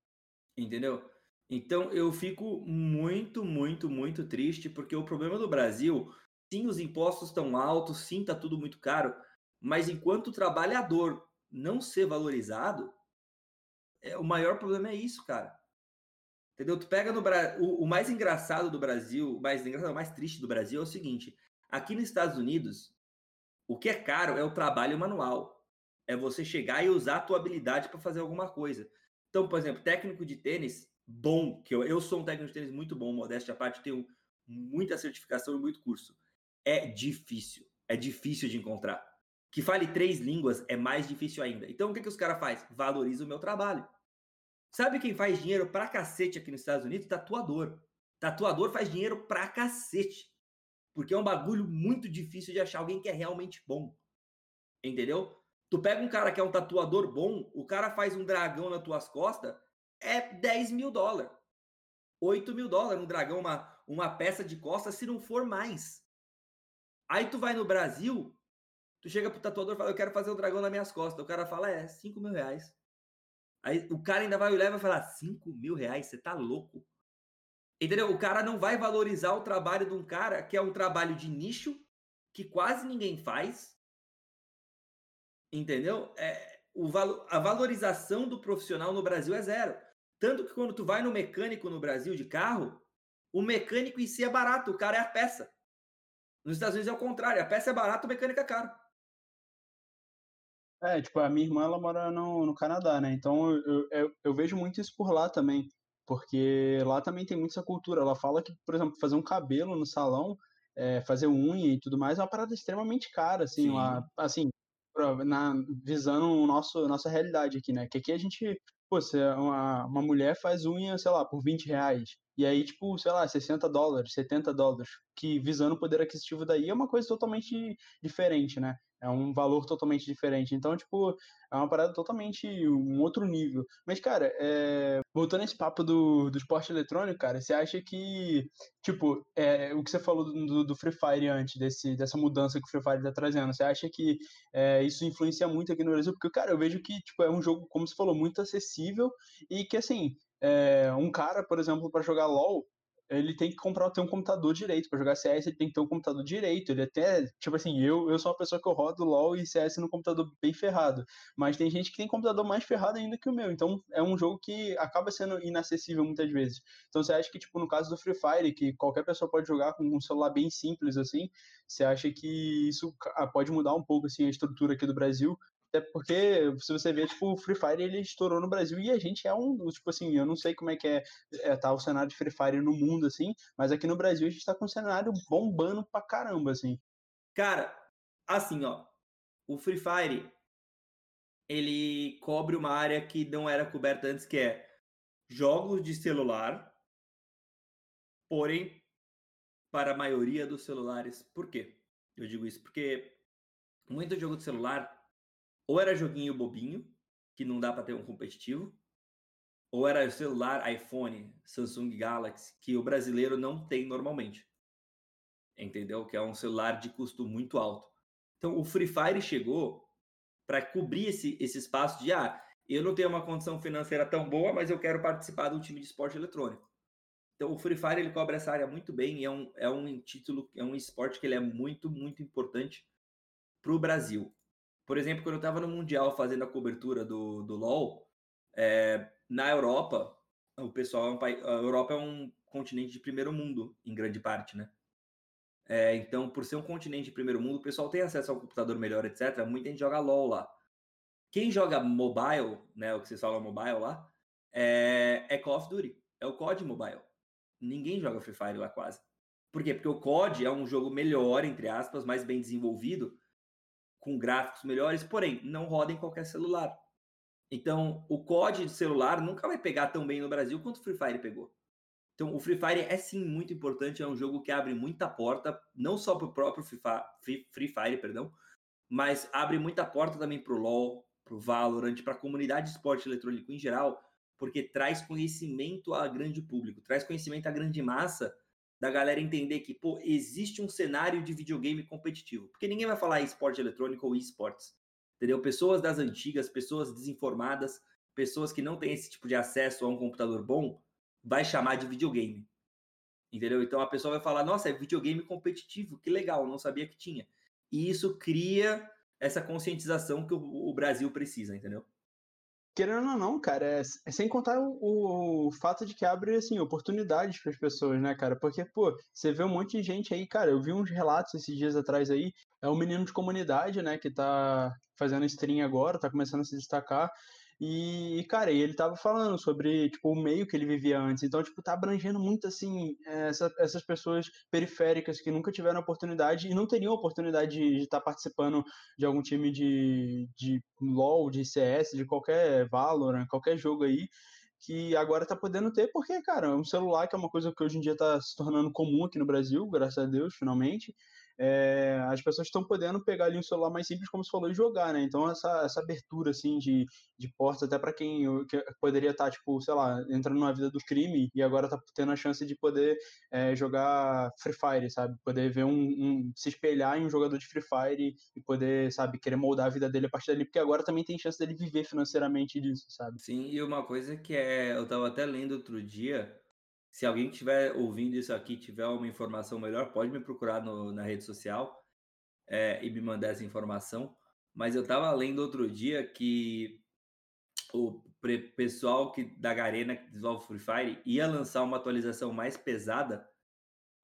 Entendeu? Então, eu fico muito, muito, muito triste, porque o problema do Brasil, sim, os impostos estão altos, sim, tá tudo muito caro, Mas enquanto trabalhador não ser valorizado, é, o maior problema é isso, cara. Entendeu? Tu pega no Brasil. O, mais engraçado do Brasil, o mais engraçado, o mais triste do Brasil é o seguinte: aqui nos Estados Unidos, o que é caro é o trabalho manual. É você chegar e usar a tua habilidade para fazer alguma coisa. Então, por exemplo, técnico de tênis bom, que eu, eu sou um técnico de tênis muito bom, modéstia à parte, tenho muita certificação e muito curso. É difícil. É difícil de encontrar. Que fale três línguas é mais difícil ainda. Então, o que, que os caras fazem? Valoriza o meu trabalho. Sabe quem faz dinheiro pra cacete aqui nos Estados Unidos? Tatuador. Tatuador faz dinheiro pra cacete. Porque é um bagulho muito difícil de achar alguém que é realmente bom. Entendeu? Tu pega um cara que é um tatuador bom, o cara faz um dragão nas tuas costas, é 10 mil dólares. 8 mil dólares um dragão, uma, uma peça de costas, se não for mais. Aí tu vai no Brasil, tu chega pro tatuador e fala, eu quero fazer um dragão nas minhas costas. O cara fala, é, 5 mil reais. Aí o cara ainda vai olhar e vai falar, 5 mil reais? Você tá louco? Entendeu? O cara não vai valorizar o trabalho de um cara que é um trabalho de nicho, que quase ninguém faz, Entendeu? É, o a valorização do profissional no Brasil é zero. Tanto que quando tu vai no mecânico no Brasil de carro, o mecânico em si é barato, o cara é a peça. Nos Estados Unidos é o contrário, a peça é barata, o mecânico é caro. É, tipo, a minha irmã, ela mora no, no Canadá, né? Então eu, eu, eu vejo muito isso por lá também, porque lá também tem muita essa cultura. Ela fala que, por exemplo, fazer um cabelo no salão, é, fazer unha e tudo mais é uma parada extremamente cara, assim, uma, assim, na, visando o nosso, nossa realidade aqui, né? Que aqui a gente, pô, se uma, uma mulher faz unha, sei lá, por 20 reais. E aí, tipo, sei lá, 60 dólares, 70 dólares, que visando o poder aquisitivo daí é uma coisa totalmente diferente, né? É um valor totalmente diferente. Então, tipo, é uma parada totalmente um outro nível. Mas, cara, é... voltando a esse papo do, do esporte eletrônico, cara, você acha que, tipo, é, o que você falou do, do, Free Fire antes, desse, dessa mudança que o Free Fire tá trazendo, você acha que é, isso influencia muito aqui no Brasil? Porque, cara, eu vejo que, tipo, é um jogo, como você falou, muito acessível e que, assim, é, um cara, por exemplo, para jogar LoL, ele tem que comprar ter um computador direito para jogar CS, ele tem que ter um computador direito. Ele até, tipo assim, eu, eu sou uma pessoa que eu rodo LoL e CS no computador bem ferrado, mas tem gente que tem computador mais ferrado ainda que o meu. Então é um jogo que acaba sendo inacessível muitas vezes. Então você acha que tipo no caso do Free Fire, que qualquer pessoa pode jogar com um celular bem simples assim, você acha que isso pode mudar um pouco assim a estrutura aqui do Brasil até porque, se você ver, tipo, o Free Fire ele estourou no Brasil e a gente é um, tipo assim, eu não sei como é que é, é tá o cenário de Free Fire no mundo, assim, mas aqui no Brasil a gente tá com um cenário bombando pra caramba, assim. Cara, assim, ó, o Free Fire, ele cobre uma área que não era coberta antes, que é jogos de celular, porém, para a maioria dos celulares. Por quê? Eu digo isso porque muito jogo de celular ou era joguinho bobinho, que não dá para ter um competitivo, ou era celular, iPhone, Samsung Galaxy, que o brasileiro não tem normalmente. Entendeu? Que é um celular de custo muito alto. Então, o Free Fire chegou para cobrir esse, esse espaço de, ah, eu não tenho uma condição financeira tão boa, mas eu quero participar de um time de esporte eletrônico. Então, o Free Fire ele cobre essa área muito bem e é um, é um título, é um esporte que ele é muito, muito importante para o Brasil. Por exemplo, quando eu estava no Mundial fazendo a cobertura do, do LoL, é, na Europa, o pessoal é um país, a Europa é um continente de primeiro mundo, em grande parte, né? É, então, por ser um continente de primeiro mundo, o pessoal tem acesso ao computador melhor, etc. Muita gente joga LoL lá. Quem joga mobile, né, o que vocês falam mobile lá, é, é Call of Duty, é o COD Mobile. Ninguém joga Free Fire lá quase. Por quê? Porque o COD é um jogo melhor, entre aspas, mais bem desenvolvido, com gráficos melhores, porém, não roda em qualquer celular. Então, o COD de celular nunca vai pegar tão bem no Brasil quanto o Free Fire pegou. Então, o Free Fire é sim muito importante, é um jogo que abre muita porta, não só para o próprio Free, Fire, perdão, mas abre muita porta também para o LoL, para o Valorant, para a comunidade de esporte eletrônico em geral, porque traz conhecimento a grande público, traz conhecimento à grande massa da galera entender que, pô, existe um cenário de videogame competitivo. Porque ninguém vai falar esporte eletrônico ou esportes. Entendeu? Pessoas das antigas, pessoas desinformadas, pessoas que não têm esse tipo de acesso a um computador bom, vai chamar de videogame. Entendeu? Então a pessoa vai falar: nossa, é videogame competitivo, que legal, não sabia que tinha. E isso cria essa conscientização que o, o Brasil precisa, entendeu? Querendo ou não, cara, é, é sem contar o, o, fato de que abre, assim, oportunidades para as pessoas, né, cara? Porque, pô, você vê um monte de gente aí, cara, eu vi uns relatos esses dias atrás aí, é um menino de comunidade, né, que tá fazendo stream agora, tá começando a se destacar, e, cara, ele tava falando sobre, tipo, o meio que ele vivia antes. Então, tipo, tá abrangendo muito, assim, essa, essas pessoas periféricas que nunca tiveram oportunidade e não teriam oportunidade de estar tá participando de algum time de, de LoL, de CS, de qualquer Valorant, qualquer jogo aí que agora tá podendo ter, porque, cara, um celular que é uma coisa que hoje em dia tá se tornando comum aqui no Brasil, graças a Deus, finalmente é, as pessoas estão podendo pegar ali um celular mais simples, como você falou, e jogar, né? Então, essa, essa abertura, assim, de, de portas, até para quem que poderia estar, tá, tipo, sei lá, entrando na vida do crime e agora tá tendo a chance de poder é, jogar Free Fire, sabe? Poder ver um, um, se espelhar em um jogador de Free Fire e poder, sabe, querer moldar a vida dele a partir dali, porque agora também tem chance dele viver financeiramente disso, sabe? Sim, e uma coisa que é, eu tava até lendo outro dia, se alguém que estiver ouvindo isso aqui tiver uma informação melhor, pode me procurar no, na rede social é, e me mandar essa informação. Mas eu estava lendo outro dia que o pessoal que, da Garena que desenvolve Free Fire ia lançar uma atualização mais pesada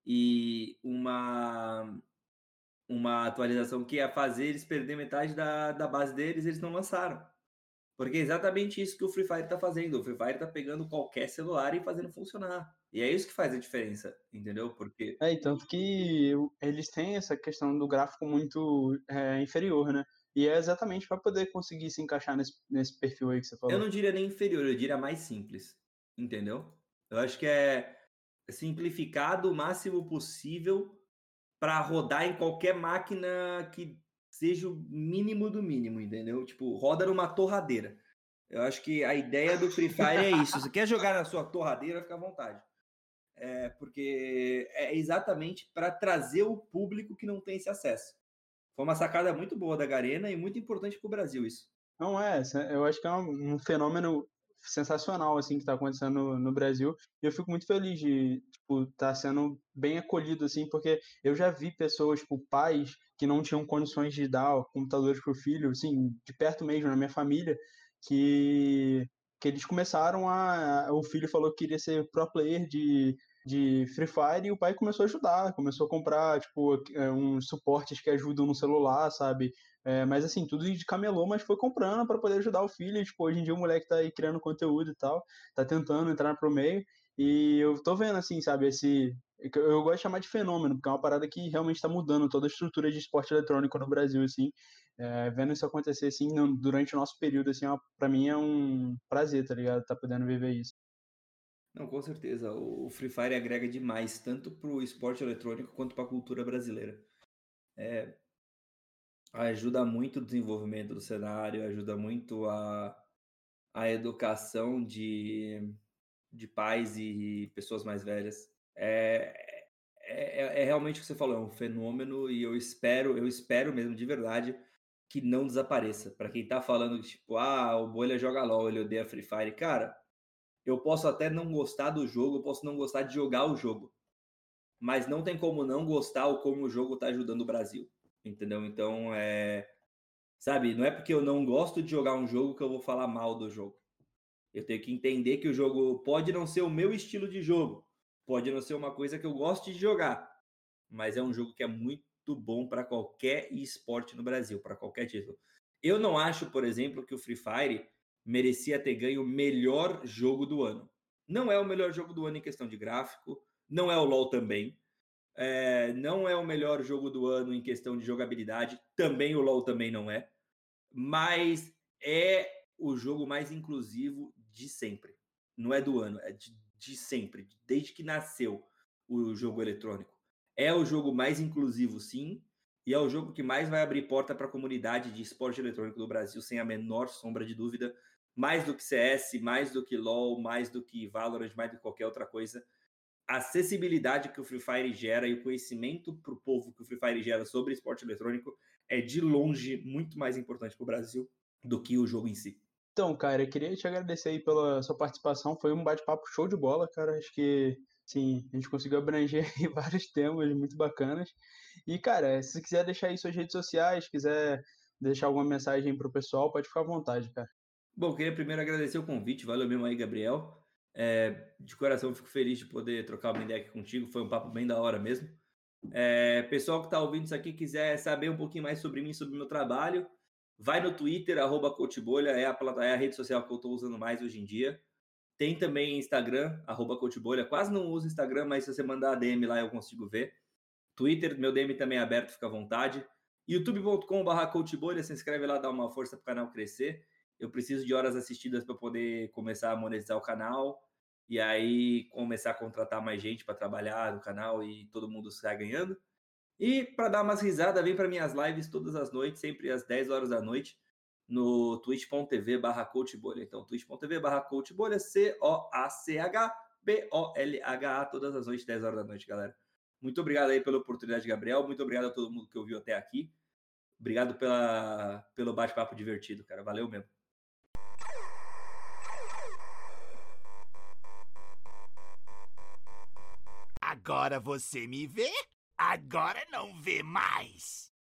e uma uma atualização que ia fazer eles perder metade da, da base deles, eles não lançaram. Porque é exatamente isso que o Free Fire está fazendo. O Free Fire está pegando qualquer celular e fazendo funcionar. E é isso que faz a diferença, entendeu? Porque. É, e tanto que eles têm essa questão do gráfico muito é, inferior, né? E é exatamente para poder conseguir se encaixar nesse, nesse perfil aí que você falou. Eu não diria nem inferior, eu diria mais simples, entendeu? Eu acho que é simplificado o máximo possível para rodar em qualquer máquina que seja o mínimo do mínimo, entendeu? Tipo, roda numa torradeira. Eu acho que a ideia do Free Fire é isso. Você quer jogar na sua torradeira, fica à vontade. É, porque é exatamente para trazer o público que não tem esse acesso. Foi uma sacada muito boa da Garena e muito importante para o Brasil isso. Não é, eu acho que é um, fenômeno sensacional assim que está acontecendo no, no, Brasil e eu fico muito feliz de tipo estar tá sendo bem acolhido assim porque eu já vi pessoas tipo pais que não tinham condições de dar computadores para o filho assim de perto mesmo na minha família que que eles começaram a o filho falou que queria ser pro player de de Free Fire e o pai começou a ajudar, começou a comprar, tipo, é, uns suportes que ajudam no celular, sabe? É, mas assim, tudo de camelô, mas foi comprando para poder ajudar o filho. Tipo, hoje em dia o moleque tá aí criando conteúdo e tal, tá tentando entrar pro meio. E eu tô vendo, assim, sabe, esse. Eu gosto de chamar de fenômeno, porque é uma parada que realmente está mudando toda a estrutura de esporte eletrônico no Brasil, assim. É, vendo isso acontecer, assim, durante o nosso período, assim, é para mim é um prazer, tá ligado? Tá podendo viver isso. Não, com certeza. O Free Fire agrega demais, tanto para o esporte eletrônico quanto para a cultura brasileira. É, ajuda muito o desenvolvimento do cenário, ajuda muito a, a educação de, de pais e pessoas mais velhas. É, é, é, realmente o que você falou, é um fenômeno e eu espero, eu espero mesmo de verdade que não desapareça. Para quem tá falando tipo, ah, o Bolha joga LOL, ele odeia Free Fire, cara, eu posso até não gostar do jogo, eu posso não gostar de jogar o jogo. Mas não tem como não gostar ou como o jogo está ajudando o Brasil. Entendeu? Então, é. Sabe, não é porque eu não gosto de jogar um jogo que eu vou falar mal do jogo. Eu tenho que entender que o jogo pode não ser o meu estilo de jogo, pode não ser uma coisa que eu goste de jogar, mas é um jogo que é muito bom para qualquer esporte no Brasil, para qualquer título. Eu não acho, por exemplo, que o Free Fire merecia ter ganho o melhor jogo do ano. Não é o melhor jogo do ano em questão de gráfico, não é o LoL também, é, não é o melhor jogo do ano em questão de jogabilidade, também o LoL também não é, mas é o jogo mais inclusivo de sempre. Não é do ano, é de, de sempre, desde que nasceu o jogo eletrônico. É o jogo mais inclusivo, sim, e é o jogo que mais vai abrir porta para a comunidade de esporte eletrônico do Brasil, sem a menor sombra de dúvida mais do que CS, mais do que LoL, mais do que Valorant, mais do que qualquer outra coisa. A acessibilidade que o Free Fire gera e o conhecimento para o povo que o Free Fire gera sobre esporte eletrônico é de longe muito mais importante para o Brasil do que o jogo em si. Então, cara, eu queria te agradecer aí pela sua participação. Foi um bate-papo show de bola, cara. Acho que sim, a gente conseguiu abranger (laughs) vários temas muito bacanas. E, cara, se quiser deixar aí suas redes sociais, quiser deixar alguma mensagem para o pessoal, pode ficar à vontade, cara. Bom, queria primeiro agradecer o convite, valeu mesmo aí, Gabriel. É, de coração, fico feliz de poder trocar uma ideia aqui contigo, foi um papo bem da hora mesmo. É, pessoal que está ouvindo isso aqui, quiser saber um pouquinho mais sobre mim, sobre o meu trabalho, vai no Twitter, arroba é a, é a rede social que eu estou usando mais hoje em dia. Tem também Instagram, arroba. Quase não uso Instagram, mas se você mandar a DM lá eu consigo ver. Twitter, meu DM também é aberto, fica à vontade. youtube.com.br Coachbolha, se inscreve lá, dá uma força para o canal crescer. Eu preciso de horas assistidas para poder começar a monetizar o canal e aí começar a contratar mais gente para trabalhar no canal e todo mundo sai ganhando. E para dar umas risadas, vem para minhas lives todas as noites, sempre às 10 horas da noite, no twitch.tv barra coachbolha. Então, twitch.tv barra coachbolha, C-O-A-C-H-B-O-L-H-A, todas as noites, 10 horas da noite, galera. Muito obrigado aí pela oportunidade, Gabriel. Muito obrigado a todo mundo que ouviu até aqui. Obrigado pela, pelo bate-papo divertido, cara. Valeu mesmo. Agora você me vê? Agora não vê mais.